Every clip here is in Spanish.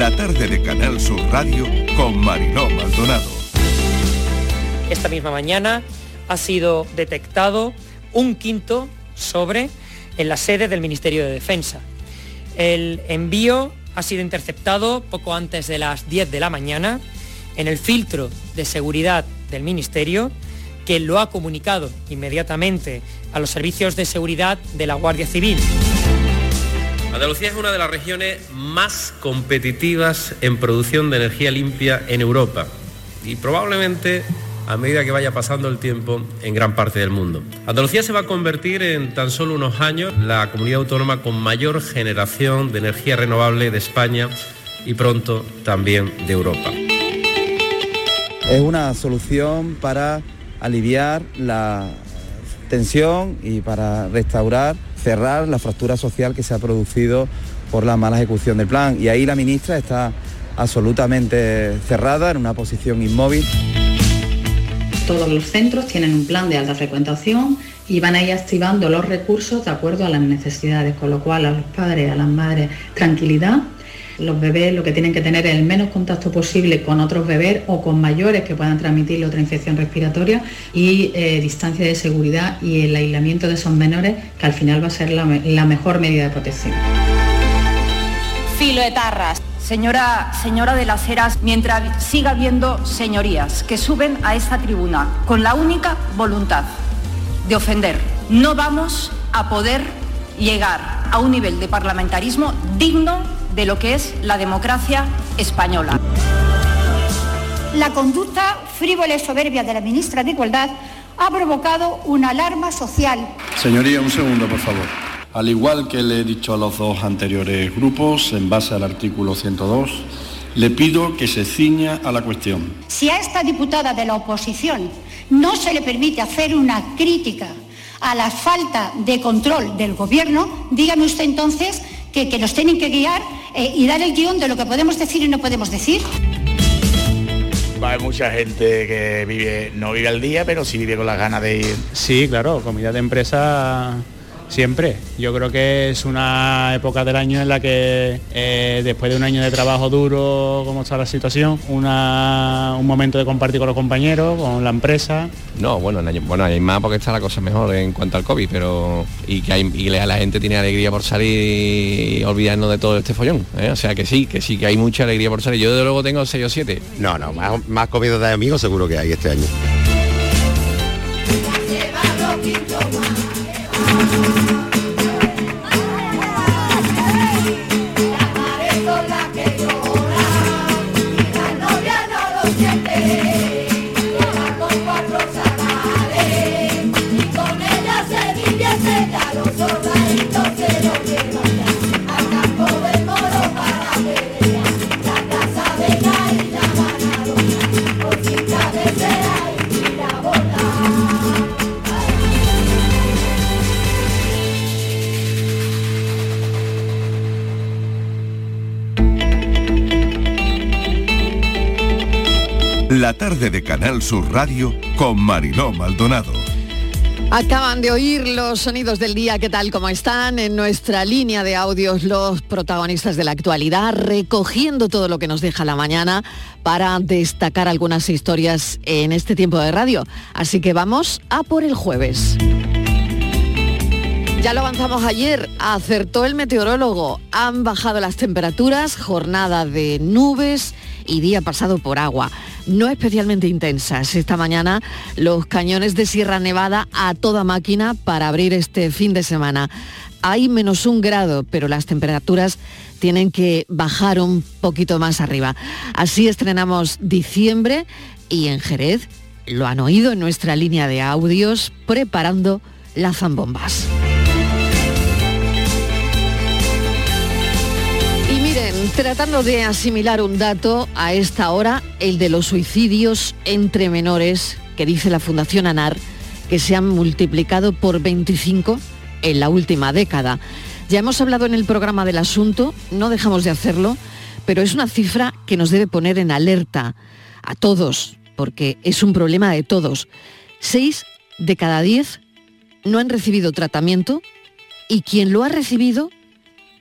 La tarde de Canal Sur Radio con Mariló Maldonado. Esta misma mañana ha sido detectado un quinto sobre en la sede del Ministerio de Defensa. El envío ha sido interceptado poco antes de las 10 de la mañana en el filtro de seguridad del Ministerio, que lo ha comunicado inmediatamente a los servicios de seguridad de la Guardia Civil. Andalucía es una de las regiones más competitivas en producción de energía limpia en Europa y probablemente a medida que vaya pasando el tiempo en gran parte del mundo. Andalucía se va a convertir en tan solo unos años la comunidad autónoma con mayor generación de energía renovable de España y pronto también de Europa. Es una solución para aliviar la tensión y para restaurar, cerrar la fractura social que se ha producido por la mala ejecución del plan. Y ahí la ministra está absolutamente cerrada, en una posición inmóvil. Todos los centros tienen un plan de alta frecuentación y van a ir activando los recursos de acuerdo a las necesidades, con lo cual a los padres, a las madres, tranquilidad. Los bebés lo que tienen que tener es el menos contacto posible con otros bebés o con mayores que puedan transmitir otra infección respiratoria y eh, distancia de seguridad y el aislamiento de esos menores, que al final va a ser la, mejor medida de protección. Filo etarras. Señora, señora de las Heras, mientras siga habiendo señorías que suben a esta tribuna con la única voluntad de ofender, no vamos a poder llegar a un nivel de parlamentarismo digno de lo que es la democracia española. La conducta frívola y soberbia de la ministra de Igualdad ha provocado una alarma social. Señoría, un segundo, por favor. Al igual que le he dicho a los dos anteriores grupos, en base al artículo 102, le pido que se ciña a la cuestión. Si a esta diputada de la oposición no se le permite hacer una crítica a la falta de control del Gobierno, dígame usted entonces que, nos tienen que guiar eh, y dar el guion de lo que podemos decir y no podemos decir. Haber mucha gente que vive, no vive al día, pero sí vive con las ganas de ir. Sí, claro, comida de empresa siempre. Yo creo que es una época del año en la que eh, después de un año de trabajo duro, como está la situación, un momento de compartir con los compañeros, con la empresa. No, bueno, bueno, hay más porque está la cosa mejor en cuanto al COVID, pero y que, hay, y la gente tiene alegría por salir y olvidarnos de todo este follón. ¿eh? O sea que sí, que sí, que hay mucha alegría por salir. Yo de luego tengo 6 o 7. No, no, más, más comida de amigos seguro que hay este año. thank you La tarde de Canal Sur Radio con Mariló Maldonado. Acaban de oír los sonidos del día, ¿qué tal? ¿Cómo están? En nuestra línea de audios los protagonistas de la actualidad, recogiendo todo lo que nos deja la mañana para destacar algunas historias en este tiempo de radio. Así que vamos a por el jueves. Ya lo avanzamos ayer, acertó el meteorólogo, han bajado las temperaturas, jornada de nubes y día pasado por agua no especialmente intensas. Esta mañana los cañones de Sierra Nevada a toda máquina para abrir este fin de semana. Hay menos un grado, pero las temperaturas tienen que bajar un poquito más arriba. Así estrenamos diciembre y en Jerez lo han oído en nuestra línea de audios preparando las zambombas. Tratando de asimilar un dato a esta hora, el de los suicidios entre menores, que dice la Fundación ANAR, que se han multiplicado por 25 en la última década. Ya hemos hablado en el programa del asunto, no dejamos de hacerlo, pero es una cifra que nos debe poner en alerta a todos, porque es un problema de todos. Seis de cada diez no han recibido tratamiento y quien lo ha recibido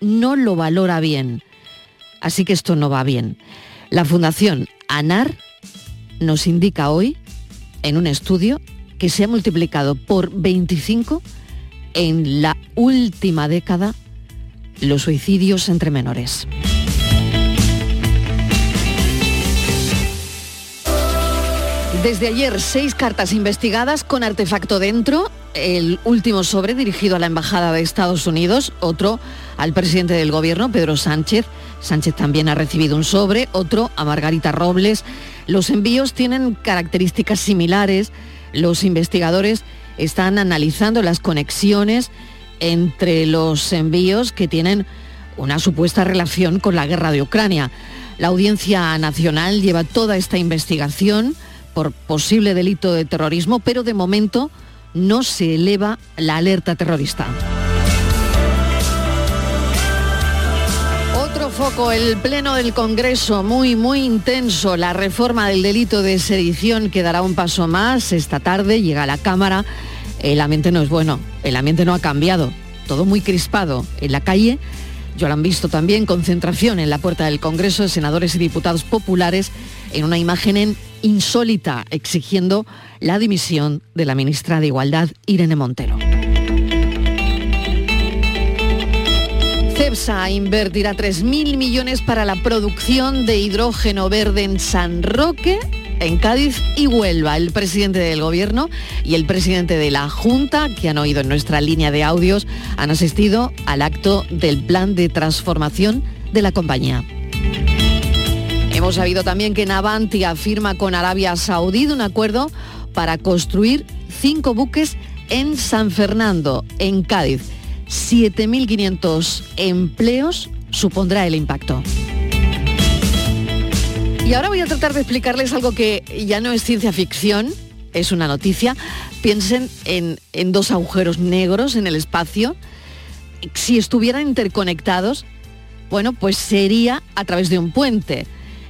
no lo valora bien Así que esto no va bien. La Fundación ANAR nos indica hoy, en un estudio, que se ha multiplicado por 25 en la última década los suicidios entre menores. Desde ayer, seis cartas investigadas con artefacto dentro. El último sobre dirigido a la Embajada de Estados Unidos, otro al presidente del gobierno, Pedro Sánchez. Sánchez también ha recibido un sobre, otro a Margarita Robles. Los envíos tienen características similares. Los investigadores están analizando las conexiones entre los envíos que tienen una supuesta relación con la guerra de Ucrania. La Audiencia Nacional lleva toda esta investigación por posible delito de terrorismo, pero de momento no se eleva la alerta terrorista. Foco, el Pleno del Congreso, muy, muy intenso. La reforma del delito de sedición que dará un paso más. Esta tarde llega a la Cámara. El ambiente no es bueno, el ambiente no ha cambiado. Todo muy crispado en la calle. Ya lo han visto también, concentración en la puerta del Congreso de senadores y diputados populares en una imagen insólita exigiendo la dimisión de la ministra de Igualdad, Irene Montero. CEPSA invertirá 3.000 millones para la producción de hidrógeno verde en San Roque, en Cádiz y Huelva. El presidente del Gobierno y el presidente de la Junta, que han oído en nuestra línea de audios, han asistido al acto del plan de transformación de la compañía. Hemos sabido también que Navantia firma con Arabia Saudí un acuerdo para construir cinco buques en San Fernando, en Cádiz. 7.500 empleos supondrá el impacto. Y ahora voy a tratar de explicarles algo que ya no es ciencia ficción, es una noticia. Piensen en, en dos agujeros negros en el espacio. Si estuvieran interconectados, bueno, pues sería a través de un puente.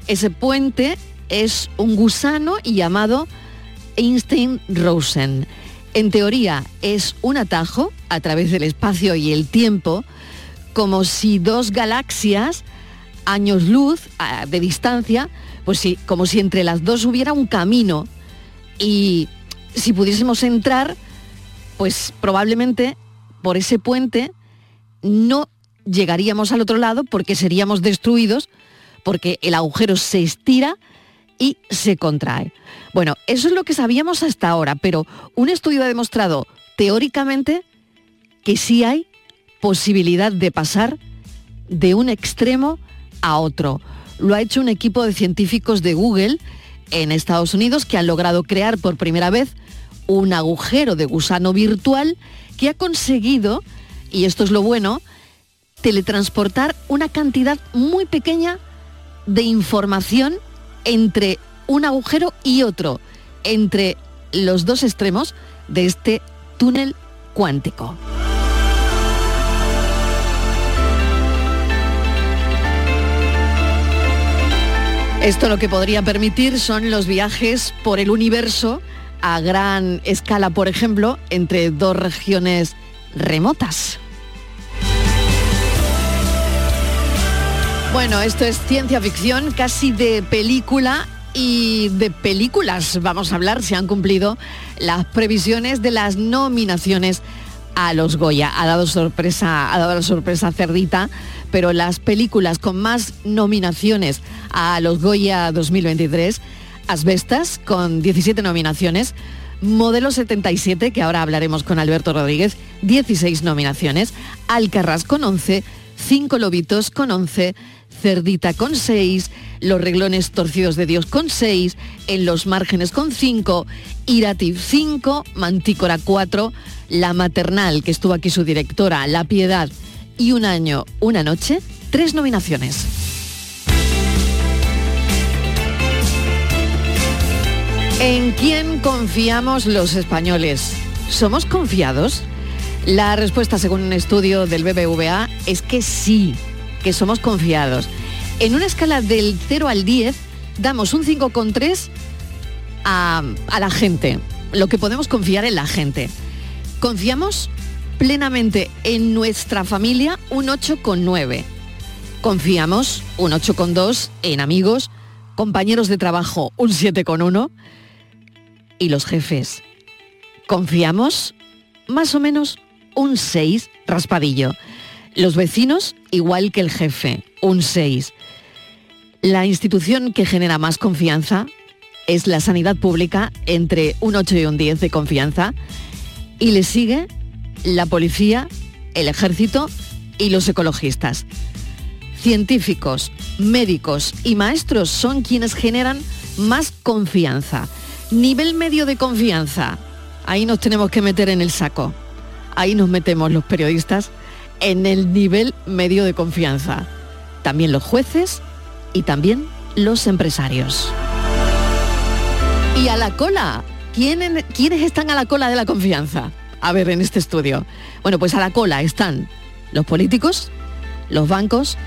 Ese puente es un gusano llamado Einstein-Rosen. En teoría es un atajo a través del espacio y el tiempo, como si dos galaxias, años luz de distancia, pues sí, como si entre las dos hubiera un camino. Y si pudiésemos entrar, pues probablemente por ese puente no llegaríamos al otro lado porque seríamos destruidos porque el agujero se estira y se contrae. Bueno, eso es lo que sabíamos hasta ahora, pero un estudio ha demostrado teóricamente que sí hay posibilidad de pasar de un extremo a otro. Lo ha hecho un equipo de científicos de Google en Estados Unidos que han logrado crear por primera vez un agujero de gusano virtual que ha conseguido, y esto es lo bueno, teletransportar una cantidad muy pequeña de información entre un agujero y otro, entre los dos extremos de este túnel cuántico. Esto lo que podría permitir son los viajes por el universo a gran escala, por ejemplo, entre dos regiones remotas. Bueno, esto es ciencia ficción, casi de película y de películas. Vamos a hablar, se han cumplido las previsiones de las nominaciones a los Goya. Ha dado sorpresa, ha dado la sorpresa Cerdita, pero las películas con más nominaciones a los Goya 2023, Asbestas con 17 nominaciones, Modelo 77, que ahora hablaremos con Alberto Rodríguez, 16 nominaciones, Alcarrás con 11, Cinco Lobitos con 11, Cerdita con 6, Los reglones torcidos de Dios con 6, En los márgenes con 5, Irativ 5, Mantícora 4, La maternal, que estuvo aquí su directora, La piedad y Un año, una noche, tres nominaciones. ¿En quién confiamos los españoles? ¿Somos confiados? La respuesta, según un estudio del BBVA, es que sí que somos confiados. En una escala del 0 al 10, damos un 5,3 a, a la gente, lo que podemos confiar en la gente. Confiamos plenamente en nuestra familia un 8,9. Confiamos un 8,2 en amigos, compañeros de trabajo un 7,1 y los jefes. Confiamos más o menos un 6 raspadillo. Los vecinos igual que el jefe, un 6. La institución que genera más confianza es la sanidad pública entre un 8 y un 10 de confianza y le sigue la policía, el ejército y los ecologistas. Científicos, médicos y maestros son quienes generan más confianza. Nivel medio de confianza. Ahí nos tenemos que meter en el saco. Ahí nos metemos los periodistas en el nivel medio de confianza. También los jueces y también los empresarios. Y a la cola. ¿Quiénes, ¿Quiénes están a la cola de la confianza? A ver, en este estudio. Bueno, pues a la cola están los políticos, los bancos,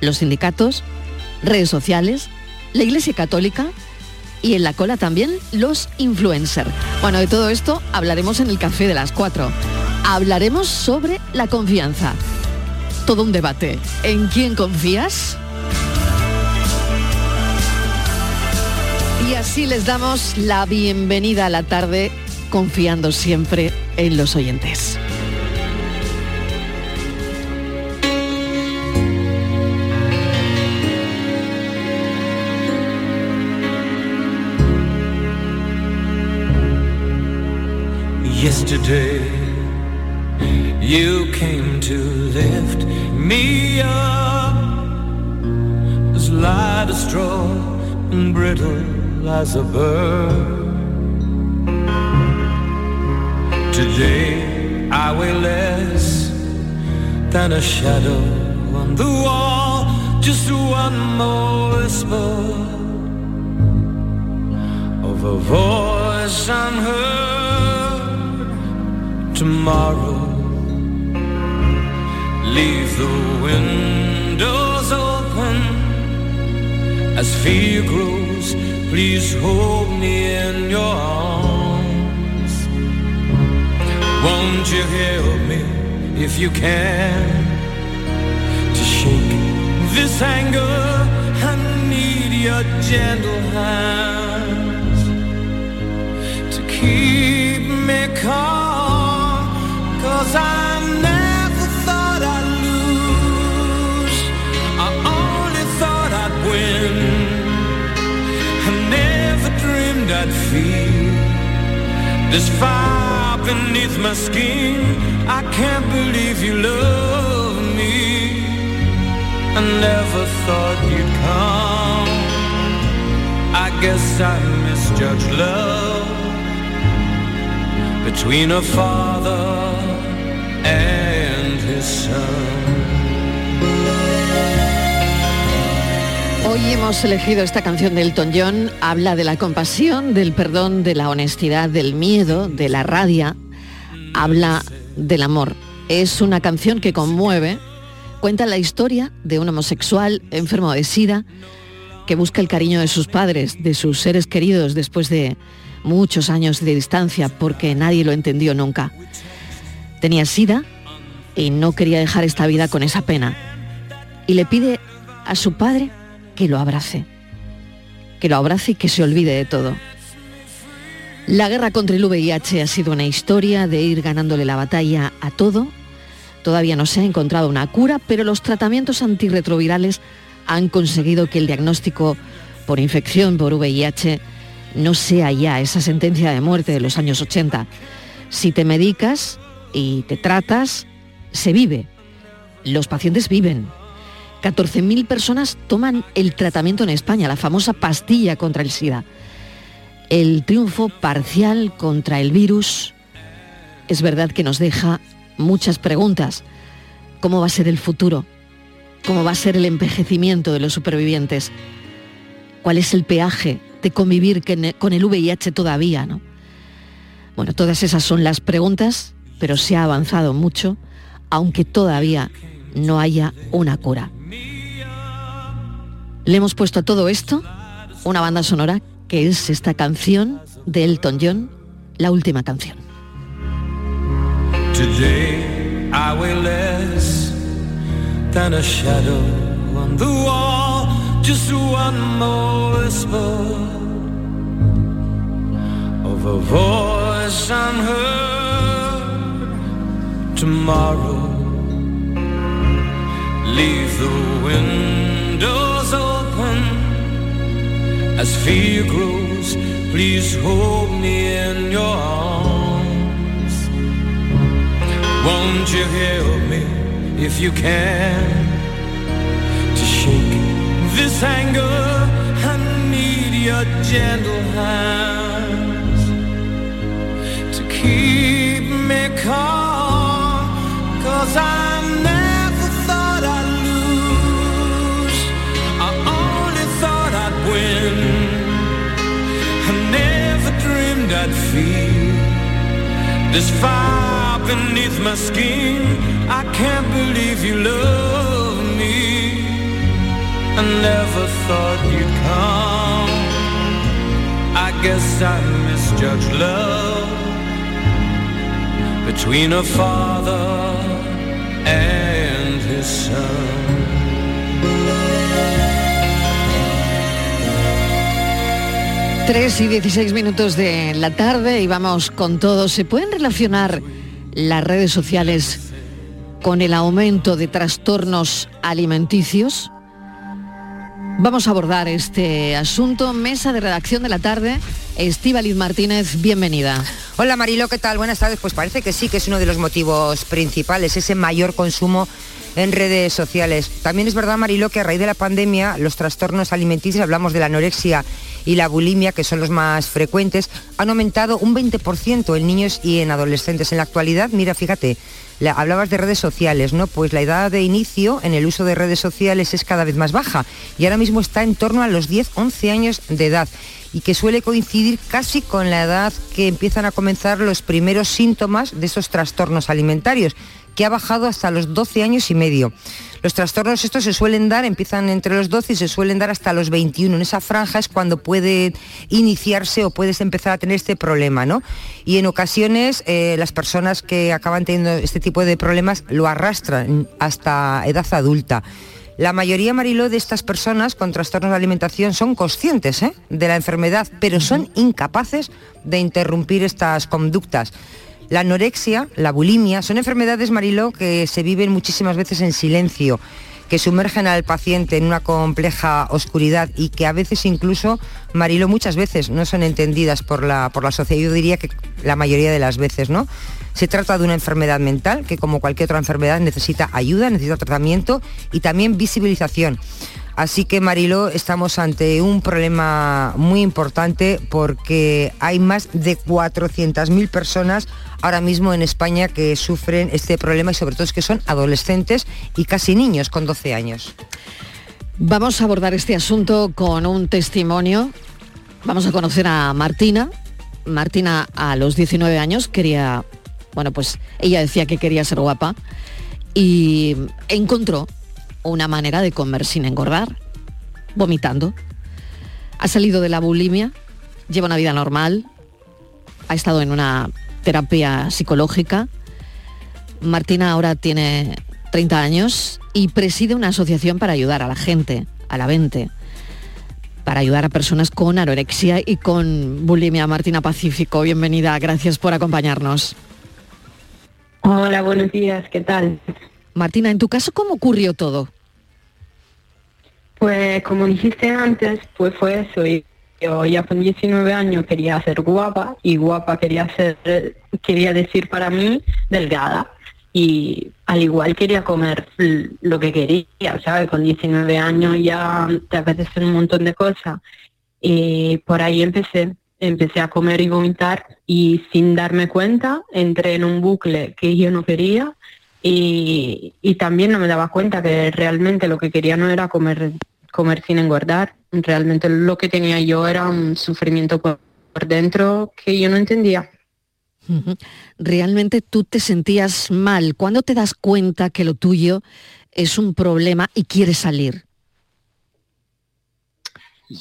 los sindicatos, redes sociales, la Iglesia Católica y en la cola también los influencers. Bueno, de todo esto hablaremos en el café de las cuatro. Hablaremos sobre la confianza. Todo un debate. ¿En quién confías? Y así les damos la bienvenida a la tarde confiando siempre en los oyentes. Yesterday you came to lift me up as light as straw and brittle as a bird. Today I weigh less than a shadow on the wall, just one more whisper of a voice unheard. Tomorrow, leave the windows open as fear grows. Please hold me in your arms. Won't you help me if you can to shake this anger? I need your gentle hands to keep me calm. This fire beneath my skin. I can't believe you love me. I never thought you'd come. I guess I misjudged love between a father. Hoy hemos elegido esta canción de Elton John, habla de la compasión, del perdón, de la honestidad, del miedo, de la rabia, habla del amor. Es una canción que conmueve, cuenta la historia de un homosexual enfermo de SIDA que busca el cariño de sus padres, de sus seres queridos después de muchos años de distancia porque nadie lo entendió nunca. Tenía SIDA y no quería dejar esta vida con esa pena. Y le pide a su padre que lo abrace, que lo abrace y que se olvide de todo. La guerra contra el VIH ha sido una historia de ir ganándole la batalla a todo. Todavía no se ha encontrado una cura, pero los tratamientos antirretrovirales han conseguido que el diagnóstico por infección por VIH no sea ya esa sentencia de muerte de los años 80. Si te medicas y te tratas, se vive. Los pacientes viven. 14.000 personas toman el tratamiento en España, la famosa pastilla contra el SIDA. El triunfo parcial contra el virus es verdad que nos deja muchas preguntas. ¿Cómo va a ser el futuro? ¿Cómo va a ser el envejecimiento de los supervivientes? ¿Cuál es el peaje de convivir con el VIH todavía? ¿no? Bueno, todas esas son las preguntas, pero se ha avanzado mucho, aunque todavía no haya una cura. Le hemos puesto a todo esto una banda sonora que es esta canción de Elton John, la última canción. Tomorrow, leave the windows open as fear grows. Please hold me in your arms. Won't you help me if you can to shake this anger? I need your gentle hands to keep me calm. This fire beneath my skin. I can't believe you love me. I never thought you'd come. I guess I misjudged love between a father son. 3 y 16 minutos de la tarde y vamos con todo. ¿Se pueden relacionar las redes sociales con el aumento de trastornos alimenticios? Vamos a abordar este asunto. Mesa de redacción de la tarde. Estíbaliz Martínez, bienvenida. Hola Marilo, ¿qué tal? Buenas tardes. Pues parece que sí, que es uno de los motivos principales, ese mayor consumo en redes sociales. También es verdad, Marilo, que a raíz de la pandemia los trastornos alimenticios, hablamos de la anorexia y la bulimia, que son los más frecuentes, han aumentado un 20% en niños y en adolescentes. En la actualidad, mira, fíjate, la- hablabas de redes sociales, ¿no? Pues la edad de inicio en el uso de redes sociales es cada vez más baja y ahora mismo está en torno a los 10-11 años de edad y que suele coincidir casi con la edad que empiezan a comenzar los primeros síntomas de esos trastornos alimentarios, que ha bajado hasta los 12 años y medio. Los trastornos estos se suelen dar, empiezan entre los 12 y se suelen dar hasta los 21. En esa franja es cuando puede iniciarse o puedes empezar a tener este problema, ¿no? Y en ocasiones eh, las personas que acaban teniendo este tipo de problemas lo arrastran hasta edad adulta. La mayoría, Mariló, de estas personas con trastornos de alimentación son conscientes ¿eh? de la enfermedad, pero son incapaces de interrumpir estas conductas. La anorexia, la bulimia, son enfermedades, Mariló, que se viven muchísimas veces en silencio, que sumergen al paciente en una compleja oscuridad y que a veces incluso, Mariló, muchas veces no son entendidas por la, por la sociedad. Yo diría que la mayoría de las veces, ¿no? Se trata de una enfermedad mental que, como cualquier otra enfermedad, necesita ayuda, necesita tratamiento y también visibilización. Así que Mariló, estamos ante un problema muy importante porque hay más de 400.000 personas ahora mismo en España que sufren este problema y sobre todo es que son adolescentes y casi niños con 12 años. Vamos a abordar este asunto con un testimonio. Vamos a conocer a Martina. Martina a los 19 años quería, bueno, pues ella decía que quería ser guapa y encontró una manera de comer sin engordar, vomitando. Ha salido de la bulimia, lleva una vida normal, ha estado en una terapia psicológica. Martina ahora tiene 30 años y preside una asociación para ayudar a la gente, a la gente, para ayudar a personas con anorexia y con bulimia. Martina Pacífico, bienvenida, gracias por acompañarnos. Hola, buenos días, ¿qué tal? Martina, en tu caso, ¿cómo ocurrió todo? Pues como dijiste antes, pues fue eso. y Yo ya con 19 años quería ser guapa y guapa quería ser, quería decir para mí delgada. Y al igual quería comer lo que quería, ¿sabes? Con 19 años ya te apetece un montón de cosas. Y por ahí empecé, empecé a comer y vomitar y sin darme cuenta entré en un bucle que yo no quería y, y también no me daba cuenta que realmente lo que quería no era comer, comer sin engordar, realmente lo que tenía yo era un sufrimiento por, por dentro que yo no entendía. Realmente tú te sentías mal. ¿Cuándo te das cuenta que lo tuyo es un problema y quieres salir?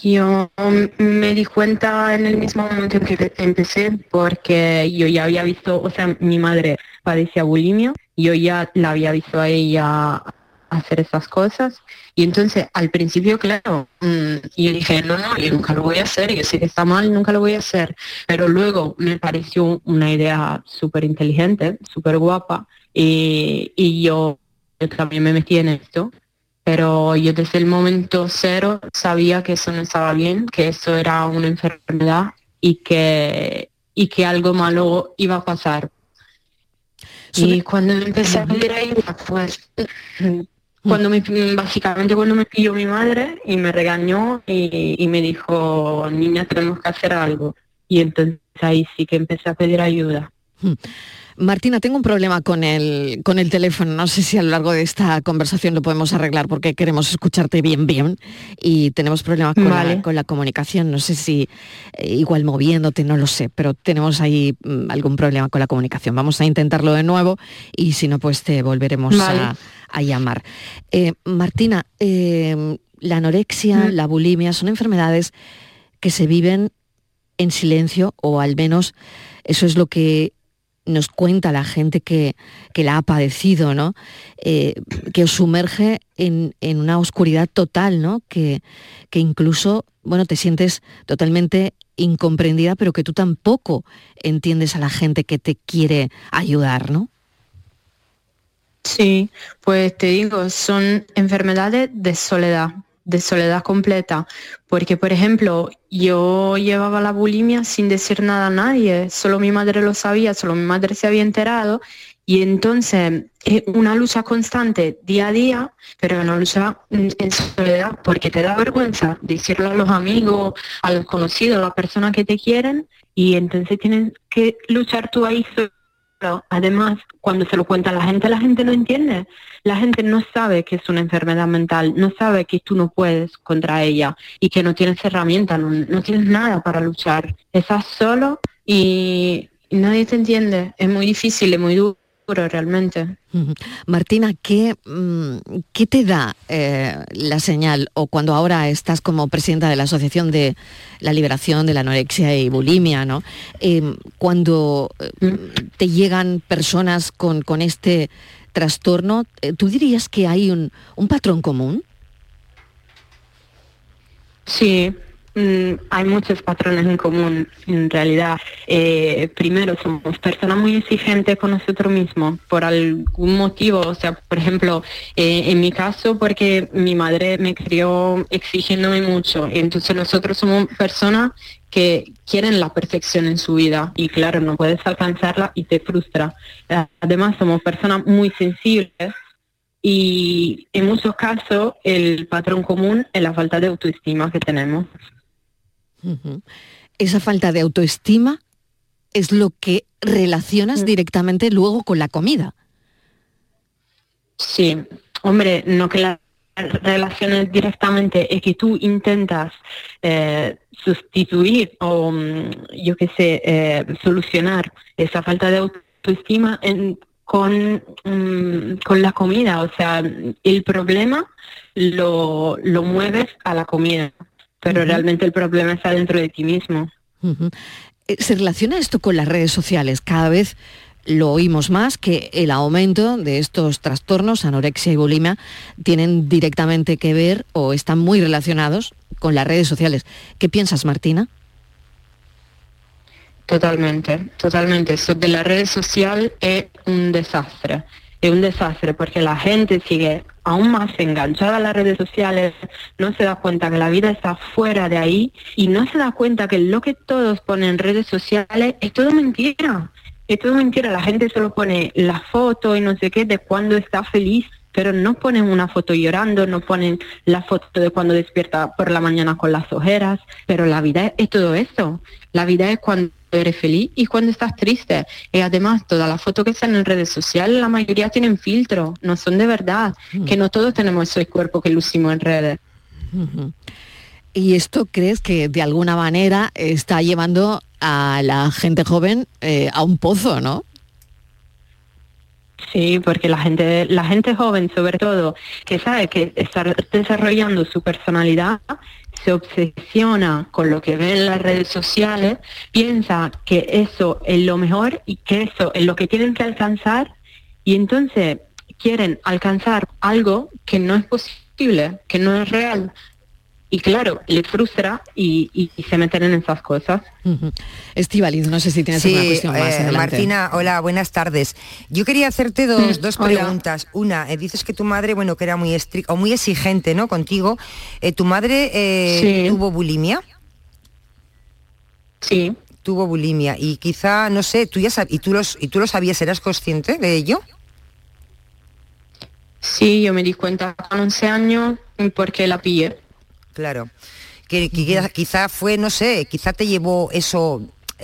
Yo me di cuenta en el mismo momento en que empe- empecé porque yo ya había visto, o sea, mi madre padecía bulimia, yo ya la había visto a ella hacer esas cosas. Y entonces al principio, claro, mm, yo dije, no, no, yo nunca lo voy a hacer, yo sé que está mal, nunca lo voy a hacer. Pero luego me pareció una idea súper inteligente, súper guapa, y, y yo también me metí en esto. Pero yo desde el momento cero sabía que eso no estaba bien, que eso era una enfermedad y que, y que algo malo iba a pasar. Y cuando empecé a pedir ayuda, pues cuando me, básicamente cuando me pidió mi madre y me regañó y, y me dijo, niña, tenemos que hacer algo. Y entonces ahí sí que empecé a pedir ayuda. Martina, tengo un problema con el, con el teléfono. No sé si a lo largo de esta conversación lo podemos arreglar porque queremos escucharte bien, bien. Y tenemos problemas con, la, con la comunicación. No sé si eh, igual moviéndote, no lo sé, pero tenemos ahí mm, algún problema con la comunicación. Vamos a intentarlo de nuevo y si no, pues te volveremos a, a llamar. Eh, Martina, eh, la anorexia, la bulimia son enfermedades que se viven en silencio o al menos eso es lo que nos cuenta la gente que, que la ha padecido, ¿no? Eh, que os sumerge en, en, una oscuridad total, ¿no? Que, que incluso, bueno, te sientes totalmente incomprendida, pero que tú tampoco entiendes a la gente que te quiere ayudar, ¿no? Sí, pues te digo, son enfermedades de soledad, de soledad completa, porque por ejemplo yo llevaba la bulimia sin decir nada a nadie, solo mi madre lo sabía, solo mi madre se había enterado y entonces es una lucha constante día a día, pero una lucha en soledad porque te da vergüenza decirlo a los amigos, a los conocidos, a las personas que te quieren y entonces tienes que luchar tú ahí además, cuando se lo cuenta a la gente, la gente no entiende. La gente no sabe que es una enfermedad mental, no sabe que tú no puedes contra ella y que no tienes herramientas, no, tienes nada para luchar. Estás solo y nadie te entiende. Es muy difícil, es muy duro realmente. Martina, ¿qué, mm, ¿qué te da eh, la señal o cuando ahora estás como presidenta de la Asociación de la Liberación de la Anorexia y Bulimia, ¿no? Em, cuando eh, mm. te llegan personas con, con este trastorno, eh, ¿tú dirías que hay un, un patrón común? Sí, Mm, hay muchos patrones en común en realidad. Eh, primero, somos personas muy exigentes con nosotros mismos por algún motivo. O sea, por ejemplo, eh, en mi caso, porque mi madre me crió exigiéndome mucho. Entonces nosotros somos personas que quieren la perfección en su vida y claro, no puedes alcanzarla y te frustra. Además, somos personas muy sensibles y en muchos casos el patrón común es la falta de autoestima que tenemos. Esa falta de autoestima es lo que relacionas directamente luego con la comida. Sí, hombre, no que la relaciones directamente es que tú intentas eh, sustituir o mm, yo qué sé, eh, solucionar esa falta de autoestima con, mm, con la comida. O sea, el problema lo, lo mueves a la comida pero realmente el problema está dentro de ti mismo. Eh, ¿Se relaciona esto con las redes sociales? Cada vez lo oímos más, que el aumento de estos trastornos, anorexia y bulimia, tienen directamente que ver o están muy relacionados con las redes sociales. ¿Qué piensas, Martina? Totalmente, totalmente. Eso de las redes sociales es un desastre. Es un desastre porque la gente sigue aún más enganchada a las redes sociales, no se da cuenta que la vida está fuera de ahí y no se da cuenta que lo que todos ponen en redes sociales es todo mentira. Es todo mentira, la gente solo pone la foto y no sé qué de cuando está feliz, pero no ponen una foto llorando, no ponen la foto de cuando despierta por la mañana con las ojeras, pero la vida es todo eso. La vida es cuando eres feliz y cuando estás triste. Y además, todas las fotos que están en redes sociales, la mayoría tienen filtro, no son de verdad, mm. que no todos tenemos ese cuerpo que lucimos en redes. ¿Y esto crees que de alguna manera está llevando a la gente joven eh, a un pozo, no? Sí, porque la gente, la gente joven sobre todo, que sabe que está desarrollando su personalidad, se obsesiona con lo que ve en las redes sociales, piensa que eso es lo mejor y que eso es lo que tienen que alcanzar y entonces quieren alcanzar algo que no es posible, que no es real. Y claro, les frustra y, y- y se meten en esas cosas. Estivaliz, no sé si tienes Sí, alguna cuestión más. eh. Martina, hola, buenas tardes. Yo quería hacerte dos, Mm, dos hola. preguntas. Una, eh, dices que tu madre, bueno, que era muy estricta o muy exigente, ¿no? Contigo. Eh, ¿Tu madre eh, Sí. tuvo bulimia? Sí. Tuvo bulimia y quizá, no sé, tú ya sab- y tú los y tú lo sabías, ¿eras consciente de ello? Sí, yo me di cuenta con 11 años porque la pillé. Claro. Que, que quizá- quizá fue, no sé, quizá te llevó eso.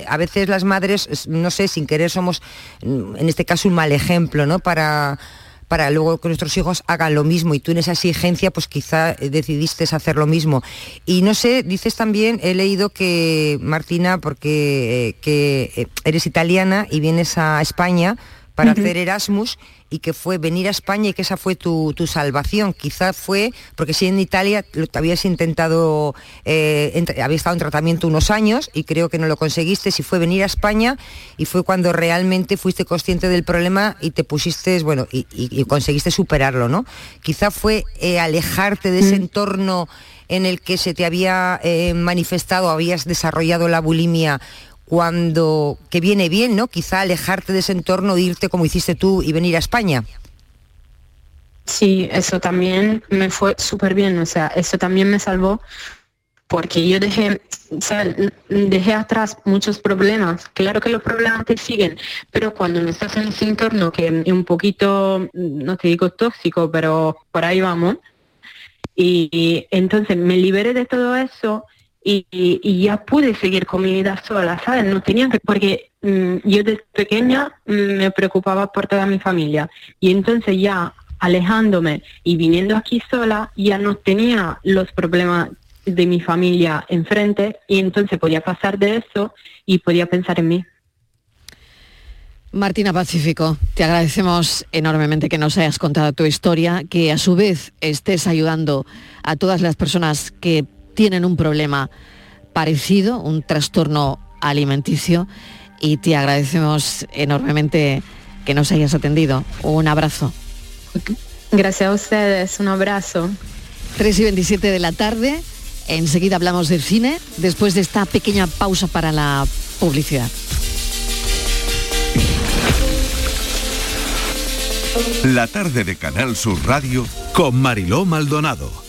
A veces las madres, es- no sé, sin querer somos, en este caso, un mal ejemplo, ¿no? Para, para luego que nuestros hijos hagan lo mismo y tú en esa exigencia, pues quizá decidiste hacer lo mismo. Y no sé, dices también, he leído que, Martina, porque eh, que eh, eres italiana y vienes a España para hacer Erasmus y que fue venir a España y que esa fue tu, tu salvación. Quizá fue, porque si en Italia lo te habías intentado, eh, habías estado en tratamiento unos años y creo que no lo conseguiste, si fue venir a España y fue cuando realmente fuiste consciente del problema y te pusiste, bueno, y, y- y conseguiste superarlo, ¿no? Quizá fue eh, alejarte de ese entorno en el que se te había eh, manifestado, habías desarrollado la bulimia cuando que viene bien, ¿no? Quizá alejarte de ese entorno, irte como hiciste tú y venir a España. Sí, eso también me fue súper bien, o sea, eso también me salvó porque yo dejé, o sea, dejé atrás muchos problemas. Claro que los problemas te siguen, pero cuando no estás en ese entorno que un poquito, no te digo tóxico, pero por ahí vamos, y entonces me liberé de todo eso y, ya pude seguir con mi vida sola, ¿sabes? No tenía que, porque mm, yo desde pequeña mm, me preocupaba por toda mi familia y entonces ya alejándome y viniendo aquí sola ya no tenía los problemas de mi familia enfrente y entonces podía pasar de eso y podía pensar en mí. Martina Pacífico, te agradecemos enormemente que nos hayas contado tu historia, que a su vez estés ayudando a todas las personas que tienen un problema parecido, un trastorno alimenticio, y te agradecemos enormemente que nos hayas atendido. Un abrazo. Gracias a ustedes, un abrazo. 3 y 27 de la tarde, enseguida hablamos del cine, después de esta pequeña pausa para la publicidad. La tarde de Canal Sur Radio con Mariló Maldonado.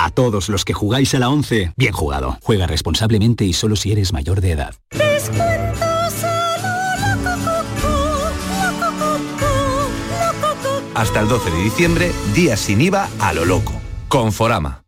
A todos los que jugáis a la 11, bien jugado. Juega responsablemente y solo si eres mayor de edad. Hasta el 12 de diciembre, días sin IVA a lo loco. Conforama.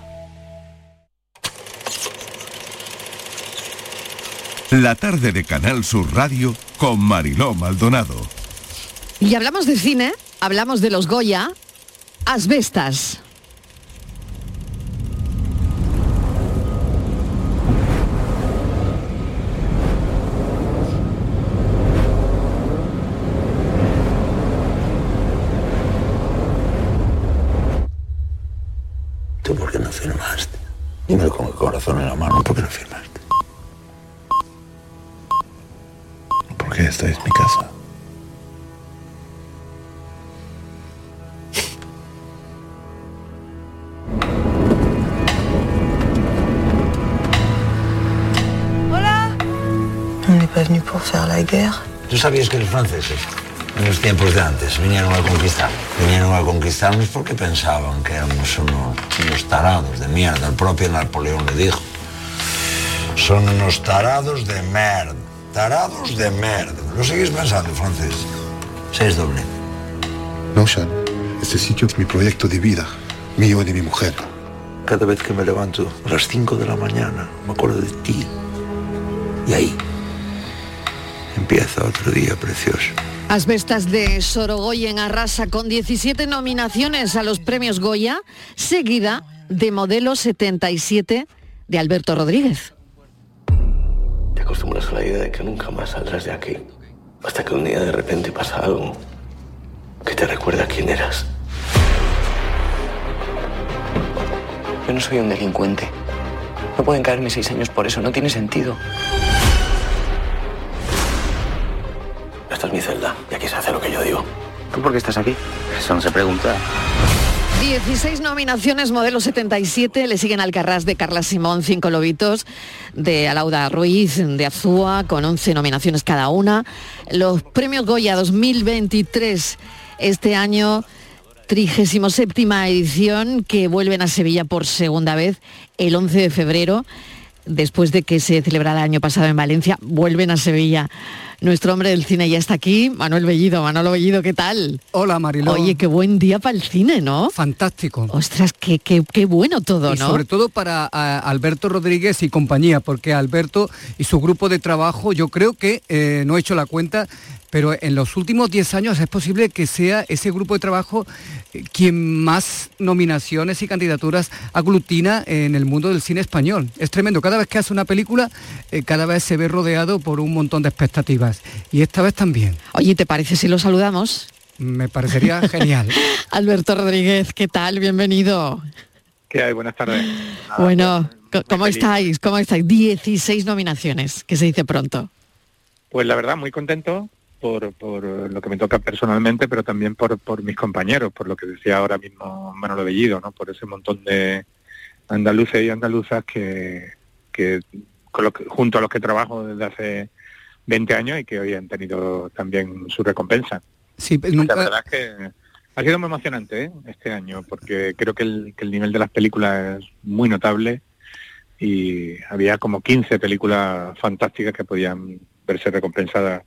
La tarde de Canal Sur Radio con Mariló Maldonado. Y hablamos de cine, hablamos de los Goya, asbestas. ¿Tú por qué no firmaste? Dímelo con el corazón en la mano, ¿por qué no firmaste? porque esta es mi casa. Hola. La guerre. Tú sabías que los franceses, en los tiempos de antes, vinieron a conquistar. Vinieron a conquistarnos porque pensaban que éramos unos, unos tarados de mierda. El propio Napoleón le dijo. Son unos tarados de mierda. Tarados de merda. ¿Lo seguís pensando, francés? Seis doble. No, Sean. Este sitio es mi proyecto de vida, mío y de mi mujer. Cada vez que me levanto a las 5 de la mañana, me acuerdo de ti. Y ahí empieza otro día precioso. Asbestas de Sorogoyen arrasa con 17 nominaciones a los premios Goya, seguida de Modelo 77 de Alberto Rodríguez. Te acostumbras a la idea de que nunca más saldrás de aquí. Hasta que un día de repente pasa algo que te recuerda quién eras. Yo no soy un delincuente. No pueden caerme seis años por eso, no tiene sentido. Esta es mi celda y aquí se hace lo que yo digo. ¿Tú por qué estás aquí? Eso no se pregunta. 16 nominaciones, modelo 77, le siguen Alcarrás de Carla Simón, cinco lobitos, de Alauda Ruiz, de Azúa, con 11 nominaciones cada una. Los premios Goya 2023, este año, 37 edición, que vuelven a Sevilla por segunda vez el 11 de febrero, después de que se celebrara el año pasado en Valencia, vuelven a Sevilla. Nuestro hombre del cine ya está aquí, Manuel Bellido. Manolo Bellido, ¿qué tal? Hola, Mariló. Oye, qué buen día para el cine, ¿no? Fantástico. Ostras, qué, qué, qué bueno todo, Y ¿no? sobre todo para Alberto Rodríguez y compañía, porque Alberto y su grupo de trabajo, yo creo que, eh, no he hecho la cuenta, pero en los últimos 10 años es posible que sea ese grupo de trabajo eh, quien más nominaciones y candidaturas aglutina en el mundo del cine español. Es tremendo, cada vez que hace una película, eh, cada vez se ve rodeado por un montón de expectativas. Y esta vez también. Oye, ¿te parece si lo saludamos? Me parecería genial. Alberto Rodríguez, ¿qué tal? Bienvenido. ¿Qué hay? Buenas tardes. bueno, co- ¿cómo estáis? ¿Cómo estáis? 16 nominaciones, que se dice pronto. Pues la verdad, muy contento por, por lo que me toca personalmente, pero también por, por mis compañeros, por lo que decía ahora mismo Manolo Bellido, ¿no? por ese montón de andaluces y andaluzas que, que, con lo que- junto a los que trabajo desde hace 20 años y que hoy han tenido también su recompensa. Sí, La nunca, verdad es que ha sido muy emocionante ¿eh? este año, porque creo que el, que el nivel de las películas es muy notable y había como 15 películas fantásticas que podían verse recompensadas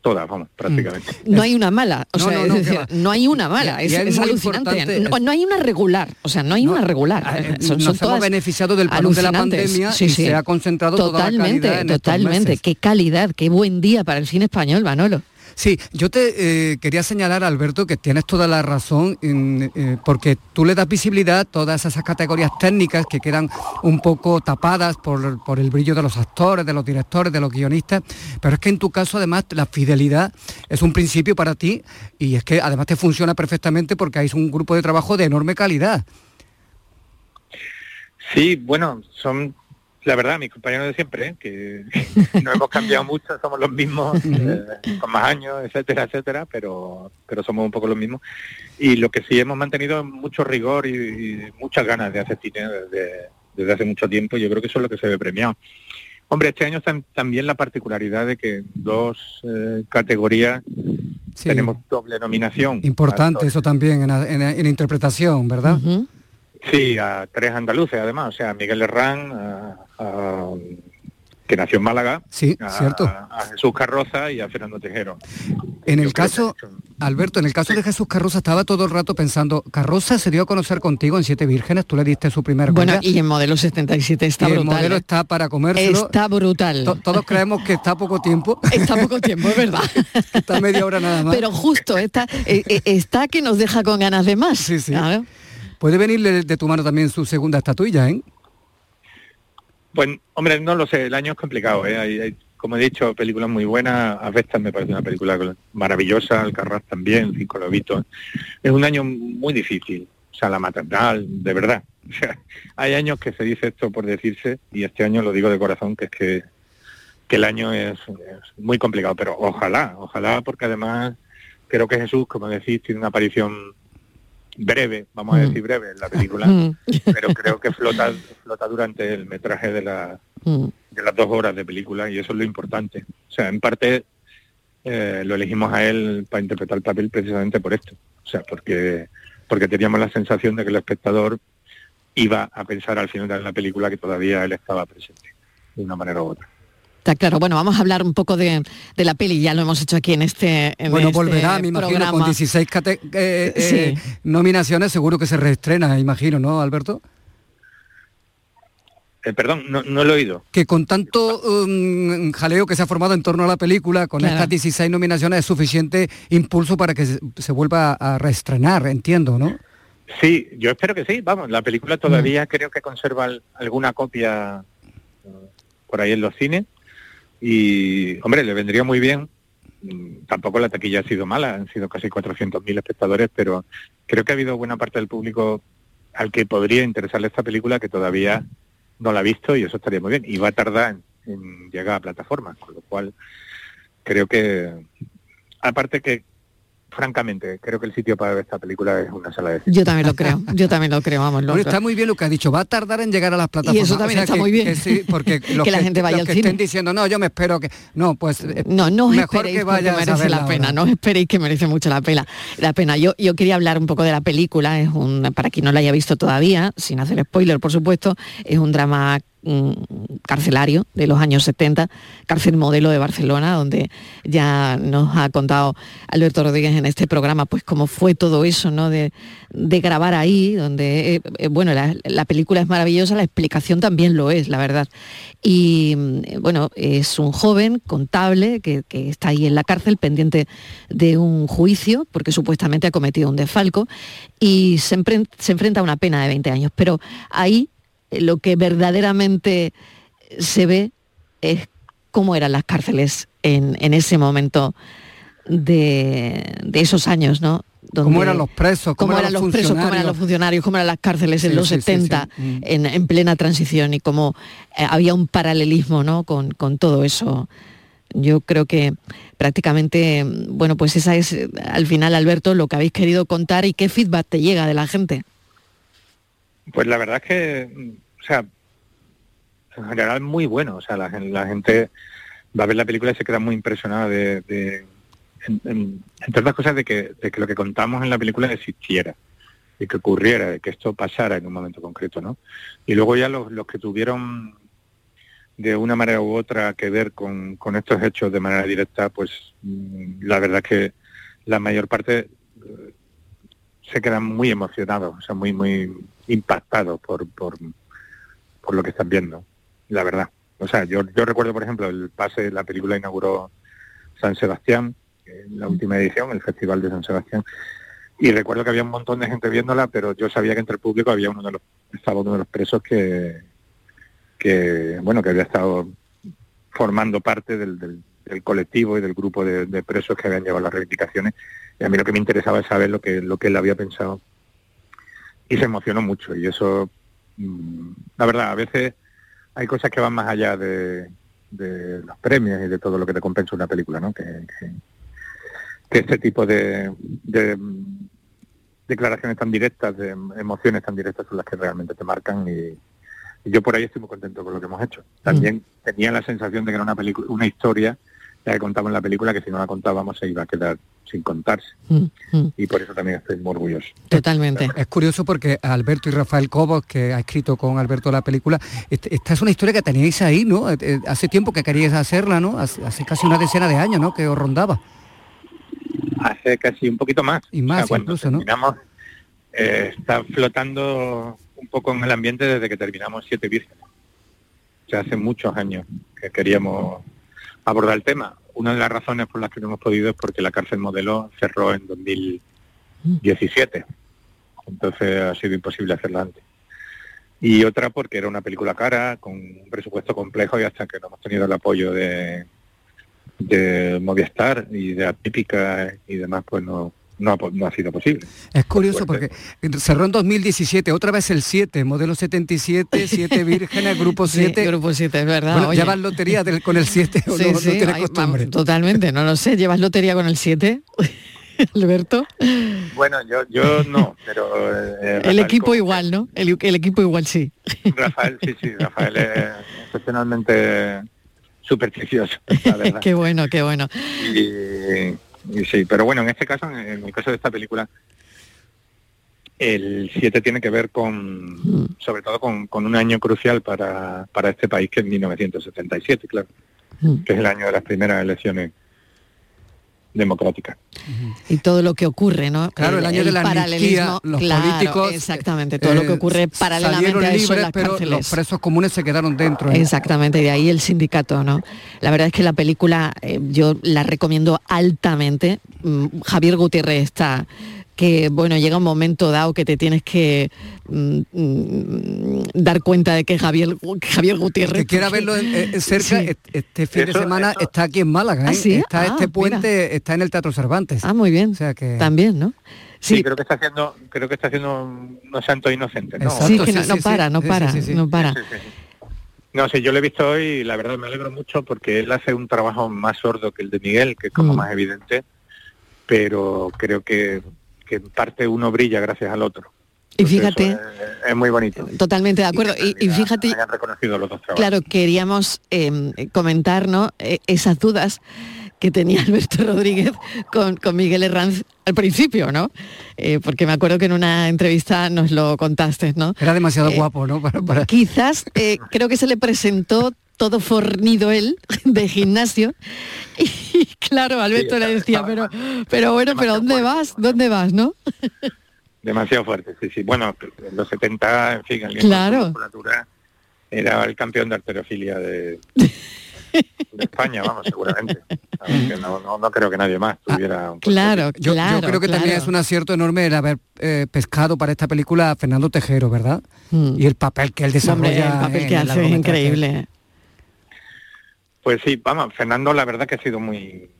todas, vamos, prácticamente. No hay una mala, o No, sea, no, decir, hay una mala, es, alucinante. No, no hay una regular, o sea, no hay una regular. eh, Son, nos son hemos todas beneficiado del parón de la pandemia Sí, y sí. se ha concentrado toda la totalmente, calidad en estos totalmente. meses. Qué calidad, qué buen día para el cine español, Manolo. Sí, yo te eh, quería señalar, Alberto, que tienes toda la razón, eh, porque tú le das visibilidad a todas esas categorías técnicas que quedan un poco tapadas por, por el brillo de los actores, de los directores, de los guionistas, pero es que en tu caso además la fidelidad es un principio para ti y es que además te funciona perfectamente porque hay un grupo de trabajo de enorme calidad. Sí, bueno, son la verdad mis compañeros de siempre, ¿eh? que no hemos cambiado mucho, somos los mismos, eh, con más años, etcétera, etcétera, pero pero somos un poco los mismos. Y lo que sí hemos mantenido es mucho rigor y, y muchas ganas de hacer cine desde, desde hace mucho tiempo, y yo creo que eso es lo que se ve premiado. Hombre, este año tam- también la particularidad de que en dos eh, categorías Sí. tenemos doble nominación. Importante eso también en, en- en interpretación, ¿verdad? Sí, a tres andaluces además, o sea, a Miguel Herrán, a- a- que nació en Málaga, Sí, a, cierto. a Jesús Carroza y a Fernando Tejero. En el caso, Alberto, en el caso de Jesús Carroza estaba todo el rato pensando, Carroza se dio a conocer contigo en Siete Vírgenes, tú le diste su primer Bueno, Goya, y en modelo 77 está y el brutal. modelo ¿eh? está para comérselo. Está brutal. To- todos creemos que está poco tiempo. Está poco tiempo, es verdad. está media hora nada más. Pero justo está, eh, eh, está que nos deja con ganas de más. Sí, sí. Puede venirle de tu mano también su segunda estatuilla, ¿eh? Pues, hombre, no lo sé, el año es complicado, ¿eh? Hay, hay, como he dicho, películas muy buenas, Avestas me parece una película maravillosa, Alcarraz también, Cinco Lobitos. Es un año muy difícil, o sea, la maternal, de verdad. O sea, hay años que se dice esto por decirse, y este año lo digo de corazón, que es que, que el año es muy complicado, pero ojalá, ojalá, porque además creo que Jesús, como decís, tiene una aparición breve, vamos a Mm. decir breve en la película, Mm. pero creo que flota, flota durante el metraje de, la, Mm. de las dos horas de película y eso es lo importante. O sea, en parte eh, lo elegimos a él para interpretar el papel precisamente por esto. O sea, porque, porque teníamos la sensación de que el espectador iba a pensar al final de la película que todavía él estaba presente, de una manera u otra. Está claro. Bueno, vamos a hablar un poco de, de la peli, ya lo hemos hecho aquí en este en Bueno, este volverá, me imagino, con programa. 16 cate- eh, eh, nominaciones, seguro que se reestrena, imagino, ¿no, Alberto? Eh, perdón, no, no lo he oído. Que con tanto um, jaleo que se ha formado en torno a la película, con Claro. estas 16 nominaciones, es suficiente impulso para que se, se vuelva a reestrenar, entiendo, ¿no? Sí, yo espero que sí. Vamos, la película todavía creo que conserva al- alguna copia por ahí en los cines. Y, hombre, le vendría muy bien. Mm, Tampoco la taquilla ha sido mala, han sido casi 400.000 espectadores, pero creo que ha habido buena parte del público al que podría interesarle esta película que todavía no la ha visto y eso estaría muy bien. Y va a tardar en, en llegar a plataformas, con lo cual creo que, aparte que, francamente, creo que el sitio para ver esta película es una sala de cine. Yo también lo creo, yo también lo creo, vamos. lo- Bueno, está muy bien lo que ha dicho, va a tardar en llegar a las plataformas. eso también está que- muy bien. que sí, porque los Que la gente vaya los al que cine. estén diciendo, no, yo me espero que... No, pues eh, No, no os mejor esperéis que porque vayas a merece verla la pena, no os esperéis que merece mucho la pena. La pena. Yo, yo quería hablar un poco de la película, es un, para quien no la haya visto todavía, sin hacer spoiler, por supuesto, es un drama carcelario de los años 70, cárcel modelo de Barcelona, donde ya nos ha contado Alberto Rodríguez en este programa, pues cómo fue todo eso, ¿no? De, grabar ahí, donde, eh, eh, bueno, la, la película es maravillosa, la explicación también lo es, la verdad. Y mm, bueno, es un joven contable que, está ahí en la cárcel pendiente de un juicio, porque supuestamente ha cometido un desfalco, y se, enfren- se enfrenta a una pena de 20 años. Pero ahí lo que verdaderamente se ve es cómo eran las cárceles en, en ese momento de, de esos años, ¿no? ¿Cómo eran los presos? cómo, eran los presos, cómo eran los funcionarios, cómo eran las cárceles en Sí, los sí, sí, 70, sí. Mm. En, en plena transición y cómo eh, había un paralelismo ¿no? con, con todo eso. Yo creo que prácticamente, mm, bueno, pues esa es eh, al final, Alberto, lo que habéis querido contar y qué feedback te llega de la gente. Pues la verdad es que, o sea, en general muy bueno. O sea, la, la gente va a ver la película y se queda muy impresionada de, de- en- en- entre otras cosas, de que, de que lo que contamos en la película existiera, de que ocurriera, de que esto pasara en un momento concreto, ¿no? Y luego ya los, los que tuvieron de una manera u otra que ver con, con estos hechos de manera directa, pues mm, la verdad es que la mayor parte se quedan muy emocionados, o sea, muy, muy impactados por, por, por lo que están viendo, la verdad. O sea, yo, yo recuerdo, por ejemplo, el pase, la película inauguró San Sebastián, en la última edición, el Festival de San Sebastián, y recuerdo que había un montón de gente viéndola, pero yo sabía que entre el público había uno de los, estaba uno de los presos que, que bueno, que había estado formando parte del, del- del colectivo y del grupo de, de presos que habían llevado las reivindicaciones. Y a mí lo que me interesaba es saber lo que, lo que él había pensado. Y se emocionó mucho. Y eso, mm, la verdad, a veces hay cosas que van más allá de, de los premios y de todo lo que te compensa una película, ¿no? Que, que, que este tipo de, de, mm, declaraciones tan directas, de emociones tan directas son las que realmente te marcan y, y yo por ahí estoy muy contento con lo que hemos hecho. También tenía la sensación de que era una película, una historia la que contamos en la película que si no la contábamos se iba a quedar sin contarse. Y por eso también estoy muy orgulloso. Totalmente. Es curioso porque Alberto y Rafael Cobos, que ha escrito con Alberto la película, este- esta es una historia que teníais ahí, ¿no? Eh, eh, Hace tiempo que queríais hacerla, ¿no? Hace, hace casi una decena de años, ¿no? Que os rondaba. Hace casi un poquito más. Y más incluso, ¿no? terminamos, eh, está flotando un poco en el ambiente desde que terminamos Siete Vírgenes. O sea, hace muchos años que queríamos abordar el tema. Una de las razones por las que no hemos podido es porque la cárcel modelo cerró en 2017. Entonces ha sido imposible hacerla antes. Y otra porque era una película cara, con un presupuesto complejo y hasta que no hemos tenido el apoyo de, de Movistar y de Atípica y demás, pues no, no, ha, no ha sido posible. Es curioso porque cerró en 2017, otra vez el 7, modelo 77, 7 vírgenes, grupo Sí, 7. grupo 7, es verdad. Bueno, oye. ¿Llevas lotería del- con el 7 o Sí, no, no sí, tienes ay, costumbre? vamos, totalmente, no lo sé. ¿Llevas lotería con el 7? Alberto. Bueno, yo, yo no, pero... eh, El equipo igual, ¿no? El, el equipo igual sí. Rafael, sí, sí, Rafael es excepcionalmente supersticioso, la verdad. qué bueno, qué bueno. Y, y sí, pero bueno, en este caso, en, el caso de esta película, el 7 tiene que ver con, sobre todo con, con un año crucial para, para este país, que es 1977, claro, que es el año de las primeras elecciones democráticas. Y todo lo que ocurre, ¿no? Claro, el año de la paralelismo, los claro, políticos, Exactamente, todo lo que eh, ocurre paralelamente salieron a eso en las pero cárceles. los presos comunes se quedaron dentro. ¿eh? Exactamente, y de ahí el sindicato, ¿no? La verdad es que la película eh, yo la recomiendo altamente. Mm, Javier Gutiérrez está que bueno, llega un momento dado que te tienes que mm, mm, dar cuenta de que Javier, que Javier Gutiérrez... que quiera verlo en- cerca, Sí. est- este fin de semana eso- está aquí en Málaga. ¿Ah, ¿eh? sí? Está Ah, este mira. puente, está en el Teatro Cervantes. Ah, muy bien. O sea que... También, ¿no? Sí, creo que está haciendo, creo que está haciendo unos santos inocentes, ¿no? sí, que no, no para, no para, no para. No sé, yo lo he visto hoy y la verdad me alegro mucho porque él hace un trabajo más sordo que el de Miguel, que es como Mm. más evidente, pero creo que, que en parte uno brilla gracias al otro. Y fíjate, es, es muy bonito. totalmente de acuerdo. Y, y fíjate, Hayan reconocido los dos trabajos. Claro, queríamos eh, comentar ¿no? Eh, esas dudas que tenía Alberto Rodríguez con, con Miguel Herranz al principio, ¿no? Eh, porque me acuerdo que en una entrevista nos lo contaste, ¿no? Era demasiado Eh, guapo, ¿no? Para- para- Quizás eh, creo que se le presentó todo fornido él de gimnasio y claro, Alberto le decía, pero, pero bueno, pero ¿dónde vas? ¿Dónde vas, no? Demasiado fuerte, sí, sí. Bueno, en los 70, en fin, alguien Claro. era el campeón de arterofilia de, de España, vamos, seguramente. No, no, no creo que nadie más tuviera... un- Claro, Yo, yo creo que también claro. es un acierto enorme el haber eh, pescado para esta película a Fernando Tejero, ¿verdad? Mm. Y el papel que él desarrolla. Hombre, el papel en que hace es increíble. Pues sí, vamos, Fernando la verdad que ha sido muy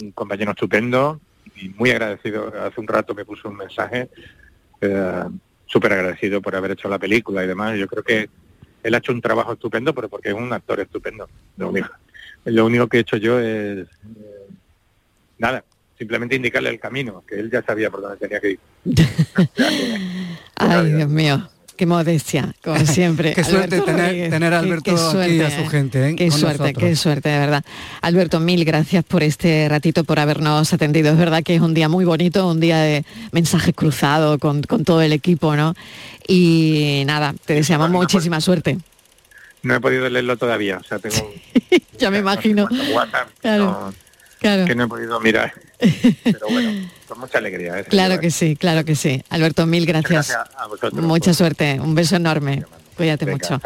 un compañero estupendo y muy agradecido. Hace un rato me puso un mensaje eh, súper agradecido por haber hecho la película y demás. Yo creo que él ha hecho un trabajo estupendo, pero porque es un actor estupendo. Lo único, lo único que he hecho yo es eh, nada, simplemente indicarle el camino, que él ya sabía por dónde tenía que ir. Ay, Dios mío. Qué modestia, como siempre. Qué suerte Alberto tener- a Qué- Alberto qué aquí y a su gente, ¿eh? Qué con suerte, nosotros. qué suerte, de verdad. Alberto, mil gracias por este ratito, por habernos atendido. Es verdad que es un día muy bonito, un día de mensajes cruzados con, con todo el equipo, ¿no? Y nada, te deseamos muchísima suerte. No he podido leerlo todavía, o sea, tengo Ya me imagino. WhatsApp Claro, no- claro. que no he podido mirar. Pero bueno, con mucha alegría. ¿eh? Claro que sí, claro que sí. Alberto, mil gracias. Gracias a vosotros. Mucha suerte, un beso enorme. Cuídate Venga, mucho.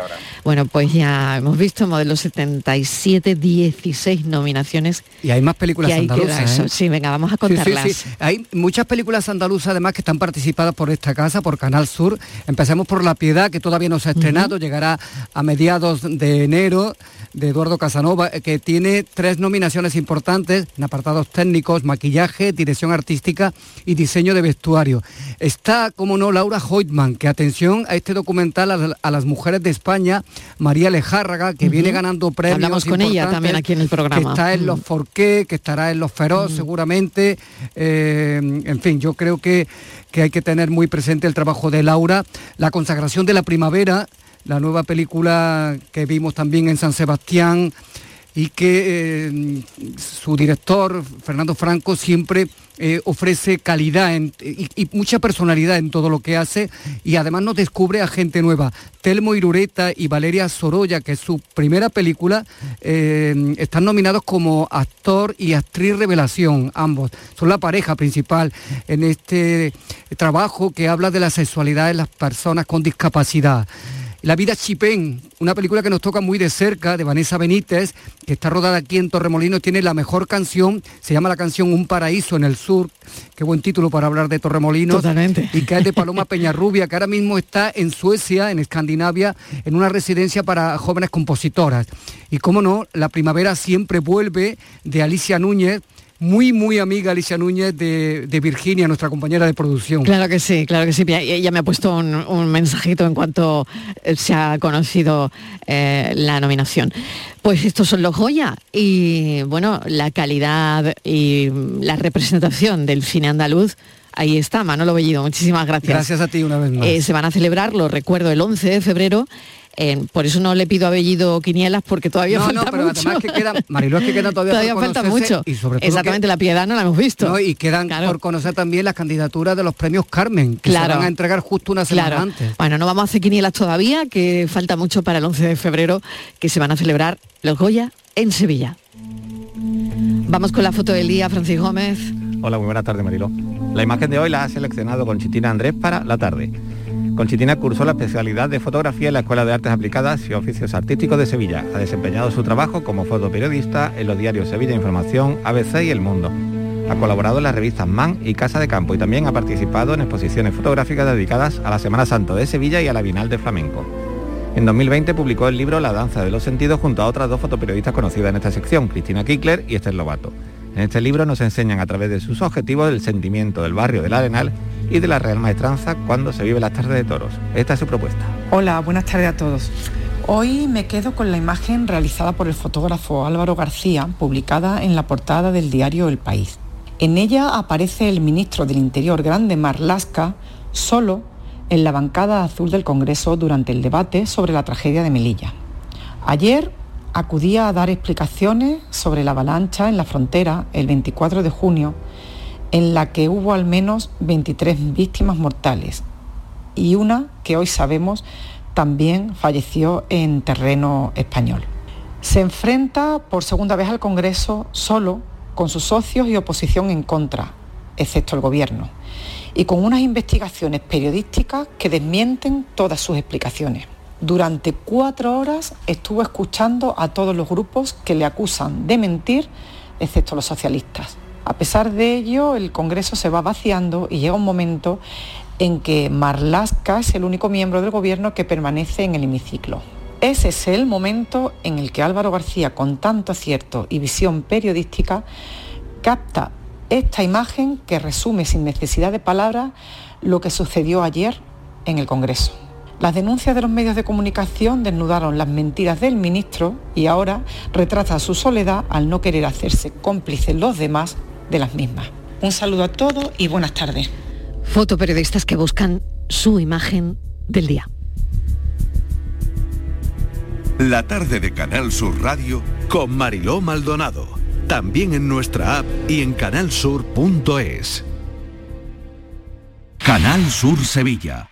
Bueno, pues ya hemos visto Modelo 77, 16 nominaciones. Y hay más películas andaluzas. ¿eh? Sí, venga, vamos a Sí, sí, contarlas. sí. Hay muchas películas andaluzas además que están participadas por esta casa, por Canal Sur. Empezamos por La Piedad, que todavía no se ha estrenado, llegará a mediados de enero, de Eduardo Casanova, eh, que tiene tres nominaciones importantes en apartados técnicos, maquillaje, dirección artística y diseño de vestuario. Está, como no, Laura Hoytman, que atención a este documental a las mujeres de España, María Lejárraga, que viene ganando premios. Hablamos con ella también aquí en el programa. Que está en los Forqué, que estará en los Feroz seguramente. Eh, en fin, yo creo que, que hay que tener muy presente el trabajo de Laura. La consagración de la primavera, la nueva película que vimos también en San Sebastián y que eh, su director, Fernando Franco, siempre eh, ofrece calidad y mucha personalidad en todo lo que hace y además nos descubre a gente nueva. Telmo Irureta y Valeria Sorolla, que es su primera película, eh, están nominados como actor y actriz revelación, ambos. Son la pareja principal en este trabajo que habla de la sexualidad de las personas con discapacidad. La vida Chipén, una película que nos toca muy de cerca, de Vanessa Benítez, que está rodada aquí en Torremolinos, tiene la mejor canción, se llama la canción Un paraíso en el sur, qué buen título para hablar de Torremolinos. Totalmente. Y que es de Paloma Peñarrubia, que ahora mismo está en Suecia, en Escandinavia, en una residencia para jóvenes compositoras. Y cómo no, la primavera siempre vuelve, de Alicia Núñez, muy, muy amiga Alicia Núñez de, de Virginia, nuestra compañera de producción. Claro que sí, claro que sí. Ella me ha puesto un, un mensajito en cuanto eh, se ha conocido eh, la nominación. Pues estos son los Goya y bueno, la calidad y la representación del cine andaluz Ahí está, Manolo Bellido, muchísimas gracias. Gracias a ti una vez más. Eh, se van a celebrar, lo recuerdo, el 11 de febrero. Eh, por eso no le pido a Bellido quinielas porque todavía No, falta no, pero mucho. además que queda, Mariló, es que queda todavía, por falta mucho. Y sobre todo Exactamente, que- la piedad no la hemos visto. No, y quedan por conocer también las candidaturas de los premios Carmen, que Claro. se van a entregar justo una semana Claro. antes. Bueno, no vamos a hacer quinielas todavía, que falta mucho para el 11 de febrero, que se van a celebrar los Goya en Sevilla. Vamos con la foto del día, Francis Gómez. Hola, muy buenas tardes, Mariló. La imagen de hoy la ha seleccionado Conchitina Andrés para la tarde. Conchitina cursó la especialidad de fotografía en la Escuela de Artes Aplicadas y Oficios Artísticos de Sevilla. Ha desempeñado su trabajo como fotoperiodista en los diarios Sevilla Información, ABC y El Mundo. Ha colaborado en las revistas Man y Casa de Campo y también ha participado en exposiciones fotográficas dedicadas a la Semana Santo de Sevilla y a la Bienal de Flamenco. En 2020 publicó el libro La danza de los sentidos junto a otras dos fotoperiodistas conocidas en esta sección, Cristina Kickler y Esther Lobato. En este libro nos enseñan a través de sus objetivos el sentimiento del barrio del Arenal y de la Real Maestranza cuando se vive las tardes de toros. Esta es su propuesta. Hola, buenas tardes a todos. Hoy me quedo con la imagen realizada por el fotógrafo Álvaro García, publicada en la portada del diario El País. En ella aparece el ministro del Interior Grande Marlasca solo en la bancada azul del Congreso durante el debate sobre la tragedia de Melilla. Ayer acudía a dar explicaciones sobre la avalancha en la frontera el 24 de junio, en la que hubo al menos 23 víctimas mortales y una que hoy sabemos también falleció en terreno español. Se enfrenta por segunda vez al Congreso solo con sus socios y oposición en contra, excepto el Gobierno, y con unas investigaciones periodísticas que desmienten todas sus explicaciones. Durante cuatro horas estuvo escuchando a todos los grupos que le acusan de mentir, excepto los socialistas. A pesar de ello, el Congreso se va vaciando y llega un momento en que Marlaska es el único miembro del Gobierno que permanece en el hemiciclo. Ese es el momento en el que Álvaro García, con tanto acierto y visión periodística, capta esta imagen que resume sin necesidad de palabras lo que sucedió ayer en el Congreso. Las denuncias de los medios de comunicación desnudaron las mentiras del ministro y ahora retrata su soledad al no querer hacerse cómplices los demás de las mismas. Un saludo a todos y buenas tardes. Fotoperiodistas que buscan su imagen del día. La tarde de Canal Sur Radio con Mariló Maldonado. También en nuestra app y en canalsur.es. Canal Sur Sevilla.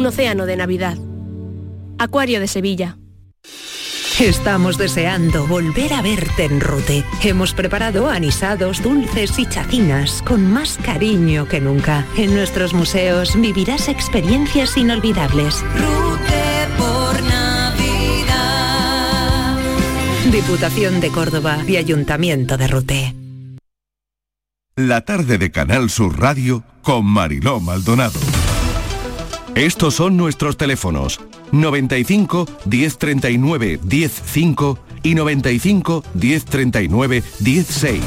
Un océano de Navidad. Acuario de Sevilla. Estamos deseando volver a verte en Rute. Hemos preparado anisados, dulces y chacinas con más cariño que nunca. En nuestros museos vivirás experiencias inolvidables. Rute por Navidad. Diputación de Córdoba y Ayuntamiento de Rute. La tarde de Canal Sur Radio con Mariló Maldonado. Estos son nuestros teléfonos 95 1039 105 y 95 1039 16.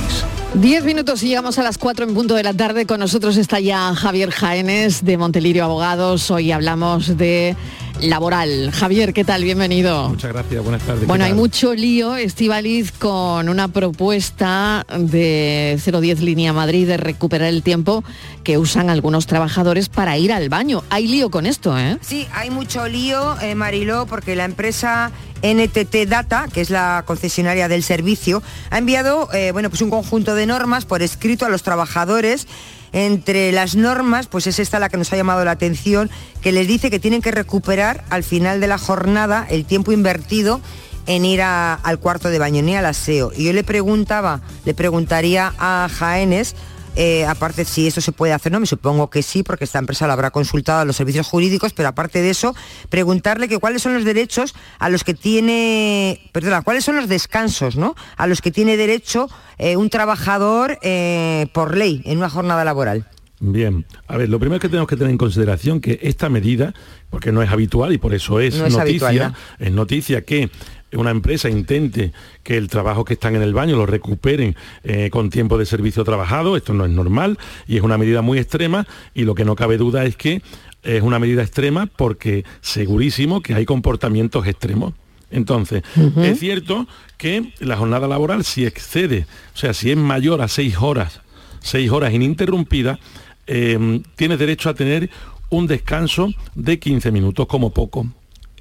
Diez minutos y llegamos a las cuatro en punto de la tarde. Con nosotros está ya Javier Jaénes de Montelirio Abogados. Hoy hablamos de laboral. Javier, ¿qué tal? Bienvenido. Muchas gracias, buenas tardes. Bueno, hay mucho lío, Estivaliz, con una propuesta de 010 Línea Madrid de recuperar el tiempo que usan algunos trabajadores para ir al baño. Hay lío con esto, ¿eh? Sí, hay mucho lío, eh, Mariló, porque la empresa NTT Data, que es la concesionaria del servicio, ha enviado eh, bueno, pues un conjunto de normas por escrito a los trabajadores entre las normas, pues es esta la que nos ha llamado la atención, que les dice que tienen que recuperar al final de la jornada el tiempo invertido en ir al cuarto de baño, ni al aseo. Y yo le preguntaba, le preguntaría a Jaénes, eh, aparte si eso se puede hacer, no, me supongo que sí, porque esta empresa lo habrá consultado a los servicios jurídicos, pero aparte de eso, preguntarle que cuáles son los derechos a los que tiene, perdona, cuáles son los descansos, ¿no? A los que tiene derecho eh, un trabajador eh, por ley en una jornada laboral. Bien, a ver, lo primero que tenemos que tener en consideración que esta medida, porque no es habitual y por eso es, No es noticia, habitual, es noticia que una empresa intente que el trabajo que están en el baño lo recuperen eh, con tiempo de servicio trabajado, esto no es normal y es una medida muy extrema y lo que no cabe duda es que es una medida extrema porque segurísimo que hay comportamientos extremos. Entonces, es cierto que la jornada laboral si excede, o sea, si es mayor a seis horas, seis horas ininterrumpidas, eh, tienes derecho a tener un descanso de 15 minutos como poco.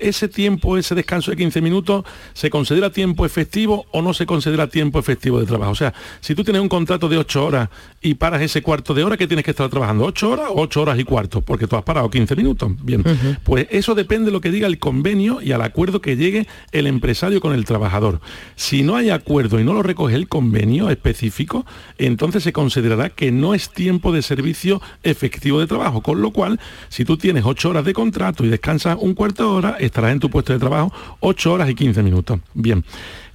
Ese tiempo, ese descanso de 15 minutos, ¿se considera tiempo efectivo o no se considera tiempo efectivo de trabajo? O sea, si tú tienes un contrato de 8 horas y paras ese cuarto de hora, ¿qué tienes que estar trabajando? ¿8 horas o 8 horas y cuarto? Porque tú has parado 15 minutos. Bien, pues eso depende de lo que diga el convenio y al acuerdo que llegue el empresario con el trabajador. Si no hay acuerdo y no lo recoge el convenio específico, entonces se considerará que no es tiempo de servicio efectivo de trabajo. Con lo cual, si tú tienes 8 horas de contrato y descansas un cuarto de hora, estarás en tu puesto de trabajo 8 horas y 15 minutos. Bien.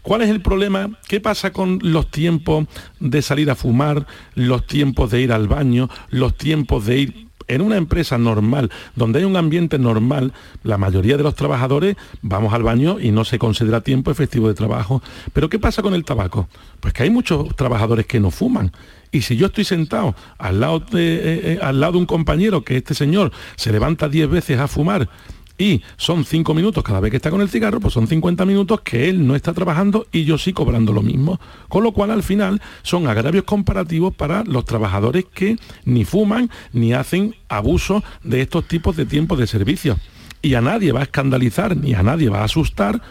¿Cuál es el problema? ¿Qué pasa con los tiempos de salir a fumar, los tiempos de ir al baño, los tiempos de ir en una empresa normal, donde hay un ambiente normal, la mayoría de los trabajadores vamos al baño y no se considera tiempo efectivo de trabajo. Pero ¿qué pasa con el tabaco? Pues que hay muchos trabajadores que no fuman. Y si yo estoy sentado al lado de, eh, eh, al lado de un compañero que este señor se levanta 10 veces a fumar, y son cinco minutos cada vez que está con el cigarro, pues son 50 minutos que él no está trabajando y yo sí cobrando lo mismo. Con lo cual al final son agravios comparativos para los trabajadores que ni fuman ni hacen abuso de estos tipos de tiempos de servicio. Y a nadie va a escandalizar ni a nadie va a asustar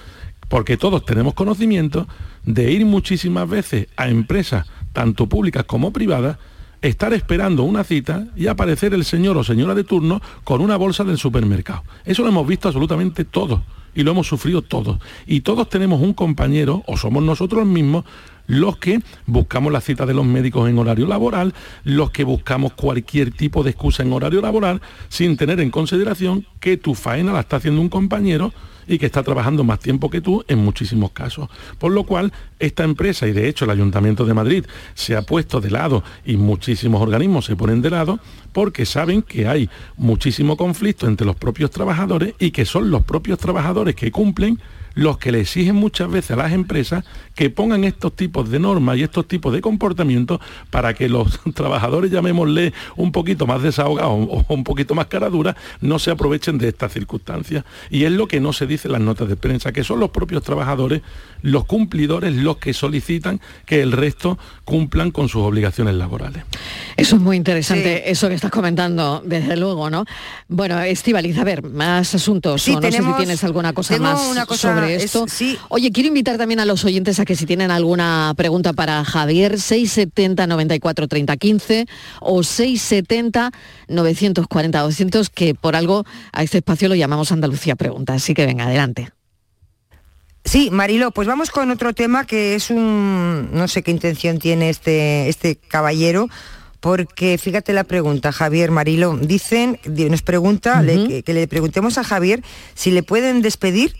porque todos tenemos conocimiento de ir muchísimas veces a empresas, tanto públicas como privadas, estar esperando una cita y aparecer el señor o señora de turno con una bolsa del supermercado. Eso lo hemos visto absolutamente todos y lo hemos sufrido todos. Y todos tenemos un compañero, o somos nosotros mismos, los que buscamos la cita de los médicos en horario laboral, los que buscamos cualquier tipo de excusa en horario laboral, sin tener en consideración que tu faena la está haciendo un compañero y que está trabajando más tiempo que tú en muchísimos casos. Por lo cual, esta empresa, y de hecho el Ayuntamiento de Madrid se ha puesto de lado y muchísimos organismos se ponen de lado, porque saben que hay muchísimo conflicto entre los propios trabajadores y que son los propios trabajadores que cumplen los que le exigen muchas veces a las empresas que pongan estos tipos de normas y estos tipos de comportamientos para que los trabajadores, llamémosle un poquito más desahogados o un poquito más cara dura, no se aprovechen de estas circunstancias. Y es lo que no se dice en las notas de prensa, que son los propios trabajadores, los cumplidores, los que solicitan que el resto cumplan con sus obligaciones laborales. Eso es muy interesante, eso que estás comentando, desde luego, ¿no? Bueno, Estivaliz, a ver, más asuntos, Sí, o no sé si tienes alguna cosa más una cosa, sobre es- esto. sí. Oye, quiero invitar también a los oyentes a que si tienen alguna pregunta para Javier, 670 94 30 15 o 670 940 200, que por algo a este espacio lo llamamos Andalucía Pregunta. Así que venga, adelante. Sí, Marilo, pues vamos con otro tema que es un, no sé qué intención tiene este, este caballero, porque fíjate la pregunta, Javier Marilo, dicen, nos pregunta, le- que, que le preguntemos a Javier si le pueden despedir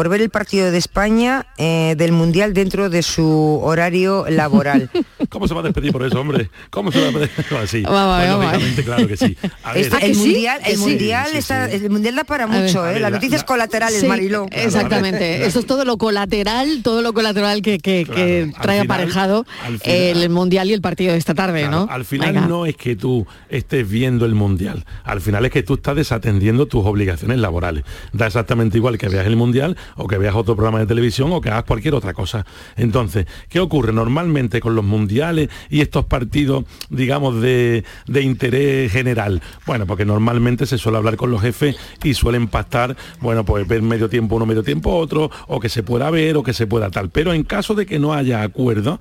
por ver el partido de España eh, del Mundial dentro de su horario laboral. ¿Cómo se va a despedir por eso, hombre? ¿Cómo se va a despedir? Así. Vamos, vamos. lógicamente, claro que sí. A ver, el mundial, el Sí, mundial sí, está, sí. el mundial da para ver. mucho, ¿eh? Las la- noticias la- colaterales, Sí, Mariló. Exactamente. Eso es todo lo colateral, todo lo colateral que, que- trae final- aparejado final- el mundial y el partido de esta tarde, ¿no? Al final Venga. no es que tú estés viendo el mundial, al final es que tú estás desatendiendo tus obligaciones laborales. Da exactamente igual que veas el mundial o que veas otro programa de televisión o que hagas cualquier otra cosa. Entonces, ¿qué ocurre normalmente con los mundiales y estos partidos, digamos, de, de interés general? Bueno, porque normalmente se suele hablar con los jefes y suelen pactar, bueno, pues ver medio tiempo uno, medio tiempo otro, o que se pueda ver o que se pueda tal. Pero en caso de que no haya acuerdo,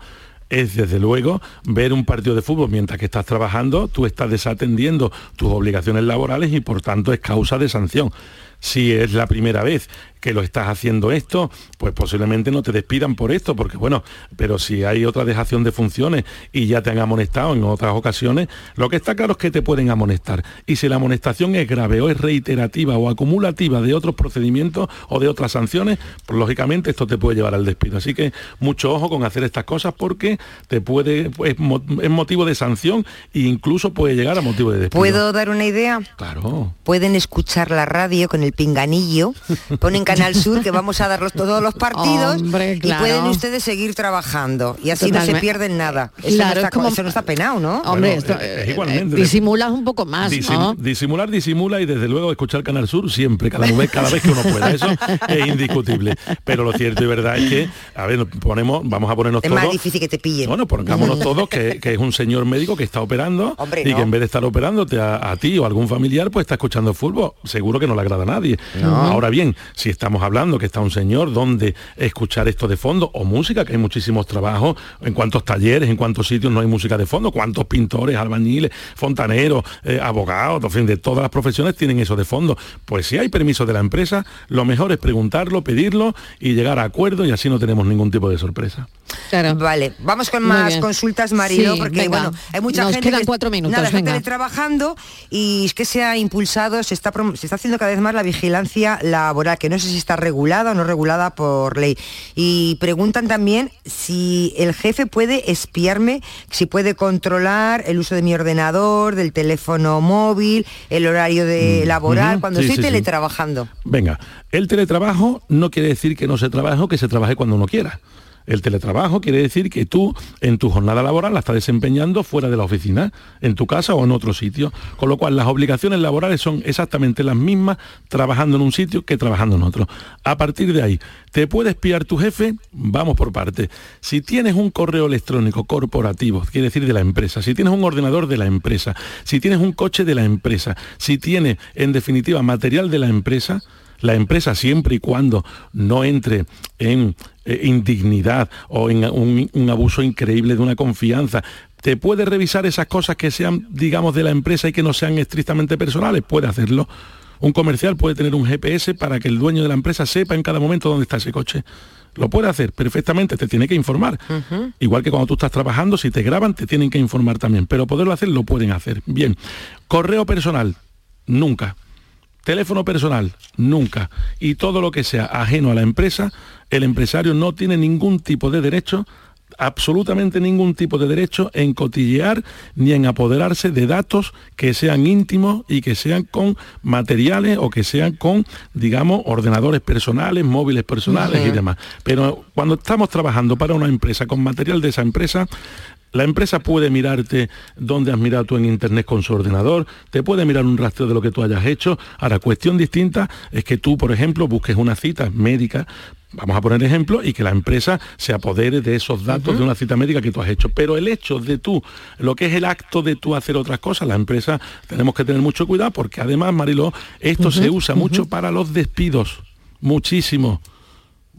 es desde luego ver un partido de fútbol mientras que estás trabajando, tú estás desatendiendo tus obligaciones laborales y por tanto es causa de sanción. Si es la primera vez que lo estás haciendo esto, pues posiblemente no te despidan por esto, porque bueno, pero si hay otra dejación de funciones y ya te han amonestado en otras ocasiones, lo que está claro es que te pueden amonestar. Y si la amonestación es grave o es reiterativa o acumulativa de otros procedimientos o de otras sanciones, pues lógicamente esto te puede llevar al despido. Así que mucho ojo con hacer estas cosas porque te puede, pues, es motivo de sanción e incluso puede llegar a motivo de despido. ¿Puedo dar una idea? Claro. Pueden escuchar la radio con el pinganillo, ponen Canal Sur que vamos a darlos todos los partidos Hombre, y pueden ustedes seguir trabajando y así no se pierden nada. Eso, Claro, no, está, es como- eso no está penado, ¿no? Hombre, Bueno, esto, es- es eh, igualmente. eh, disimulas un poco más, Disim- ¿no? Disimular, disimula y desde luego escuchar Canal Sur siempre, cada vez, cada vez que uno pueda. Eso es indiscutible. Pero lo cierto y verdad es que, a ver, ponemos, vamos a ponernos Es todos. más difícil que te pillen. Bueno, pongámonos todos que, que es un señor médico que está operando Hombre, y no. que en vez de estar operándote a, a ti o a algún familiar, pues está escuchando fútbol. Seguro que no le agrada a nadie. No. Ahora bien, si estamos hablando que está un señor donde escuchar esto de fondo o música, que hay muchísimos trabajos, en cuántos talleres, en cuántos sitios no hay música de fondo, cuántos pintores, albañiles, fontaneros, eh, abogados, en fin, de todas las profesiones tienen eso de fondo. Pues si hay permiso de la empresa, lo mejor es preguntarlo, pedirlo y llegar a acuerdo y así no tenemos ningún tipo de sorpresa. Vale, vamos con Muy más bien. consultas, Marilo, Sí, porque venga. bueno, hay mucha Nos gente quedan que cuatro minutos, nada, teletrabajando y es que se ha impulsado, se está se está haciendo cada vez más la vigilancia laboral, que no sé si está regulada o no regulada por ley. Y preguntan también si el jefe puede espiarme, si puede controlar el uso de mi ordenador, del teléfono móvil, el horario de laboral, ujú, cuando sí, estoy sí, sí. teletrabajando. Venga, el teletrabajo no quiere decir que no se trabaje o que se trabaje cuando uno quiera. El teletrabajo quiere decir que tú en tu jornada laboral la estás desempeñando fuera de la oficina, en tu casa o en otro sitio. Con lo cual las obligaciones laborales son exactamente las mismas trabajando en un sitio que trabajando en otro. A partir de ahí, ¿te puede espiar tu jefe? Vamos por parte. Si tienes un correo electrónico corporativo, quiere decir de la empresa, si tienes un ordenador de la empresa, si tienes un coche de la empresa, si tienes en definitiva material de la empresa, la empresa siempre y cuando no entre en eh, indignidad o en un, un abuso increíble de una confianza, ¿te puede revisar esas cosas que sean, digamos, de la empresa y que no sean estrictamente personales? Puede hacerlo. Un comercial puede tener un GPS para que el dueño de la empresa sepa en cada momento dónde está ese coche. Lo puede hacer perfectamente, te tiene que informar. Igual que cuando tú estás trabajando, si te graban, te tienen que informar también. Pero poderlo hacer, lo pueden hacer. Bien. Correo personal, nunca. Teléfono personal, nunca. Y todo lo que sea ajeno a la empresa, el empresario no tiene ningún tipo de derecho, absolutamente ningún tipo de derecho en cotillear ni en apoderarse de datos que sean íntimos y que sean con materiales o que sean con, digamos, ordenadores personales, móviles personales y demás. Pero cuando estamos trabajando para una empresa con material de esa empresa, la empresa puede mirarte dónde has mirado tú en internet con su ordenador, te puede mirar un rastro de lo que tú hayas hecho. Ahora, cuestión distinta es que tú, por ejemplo, busques una cita médica, vamos a poner ejemplo, y que la empresa se apodere de esos datos de una cita médica que tú has hecho. Pero el hecho de tú, lo que es el acto de tú hacer otras cosas, la empresa tenemos que tener mucho cuidado porque además, Mariló, esto se usa mucho para los despidos, muchísimo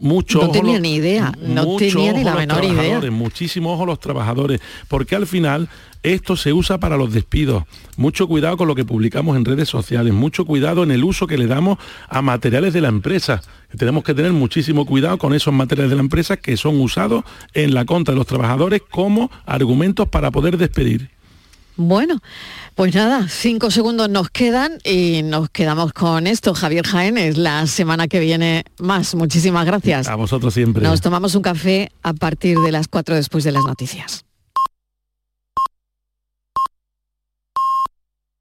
mucho No ojo tenía los- ni idea, no tenía ni la menor idea. Muchísimo ojo a los trabajadores, porque al final esto se usa para los despidos. Mucho cuidado con lo que publicamos en redes sociales, mucho cuidado en el uso que le damos a materiales de la empresa. Tenemos que tener muchísimo cuidado con esos materiales de la empresa que son usados en la contra de los trabajadores como argumentos para poder despedir. Bueno, pues nada, cinco segundos nos quedan y nos quedamos con esto. Javier Jaénes, la semana que viene más. Muchísimas gracias. A vosotros siempre. Nos tomamos un café a partir de las cuatro después de las noticias.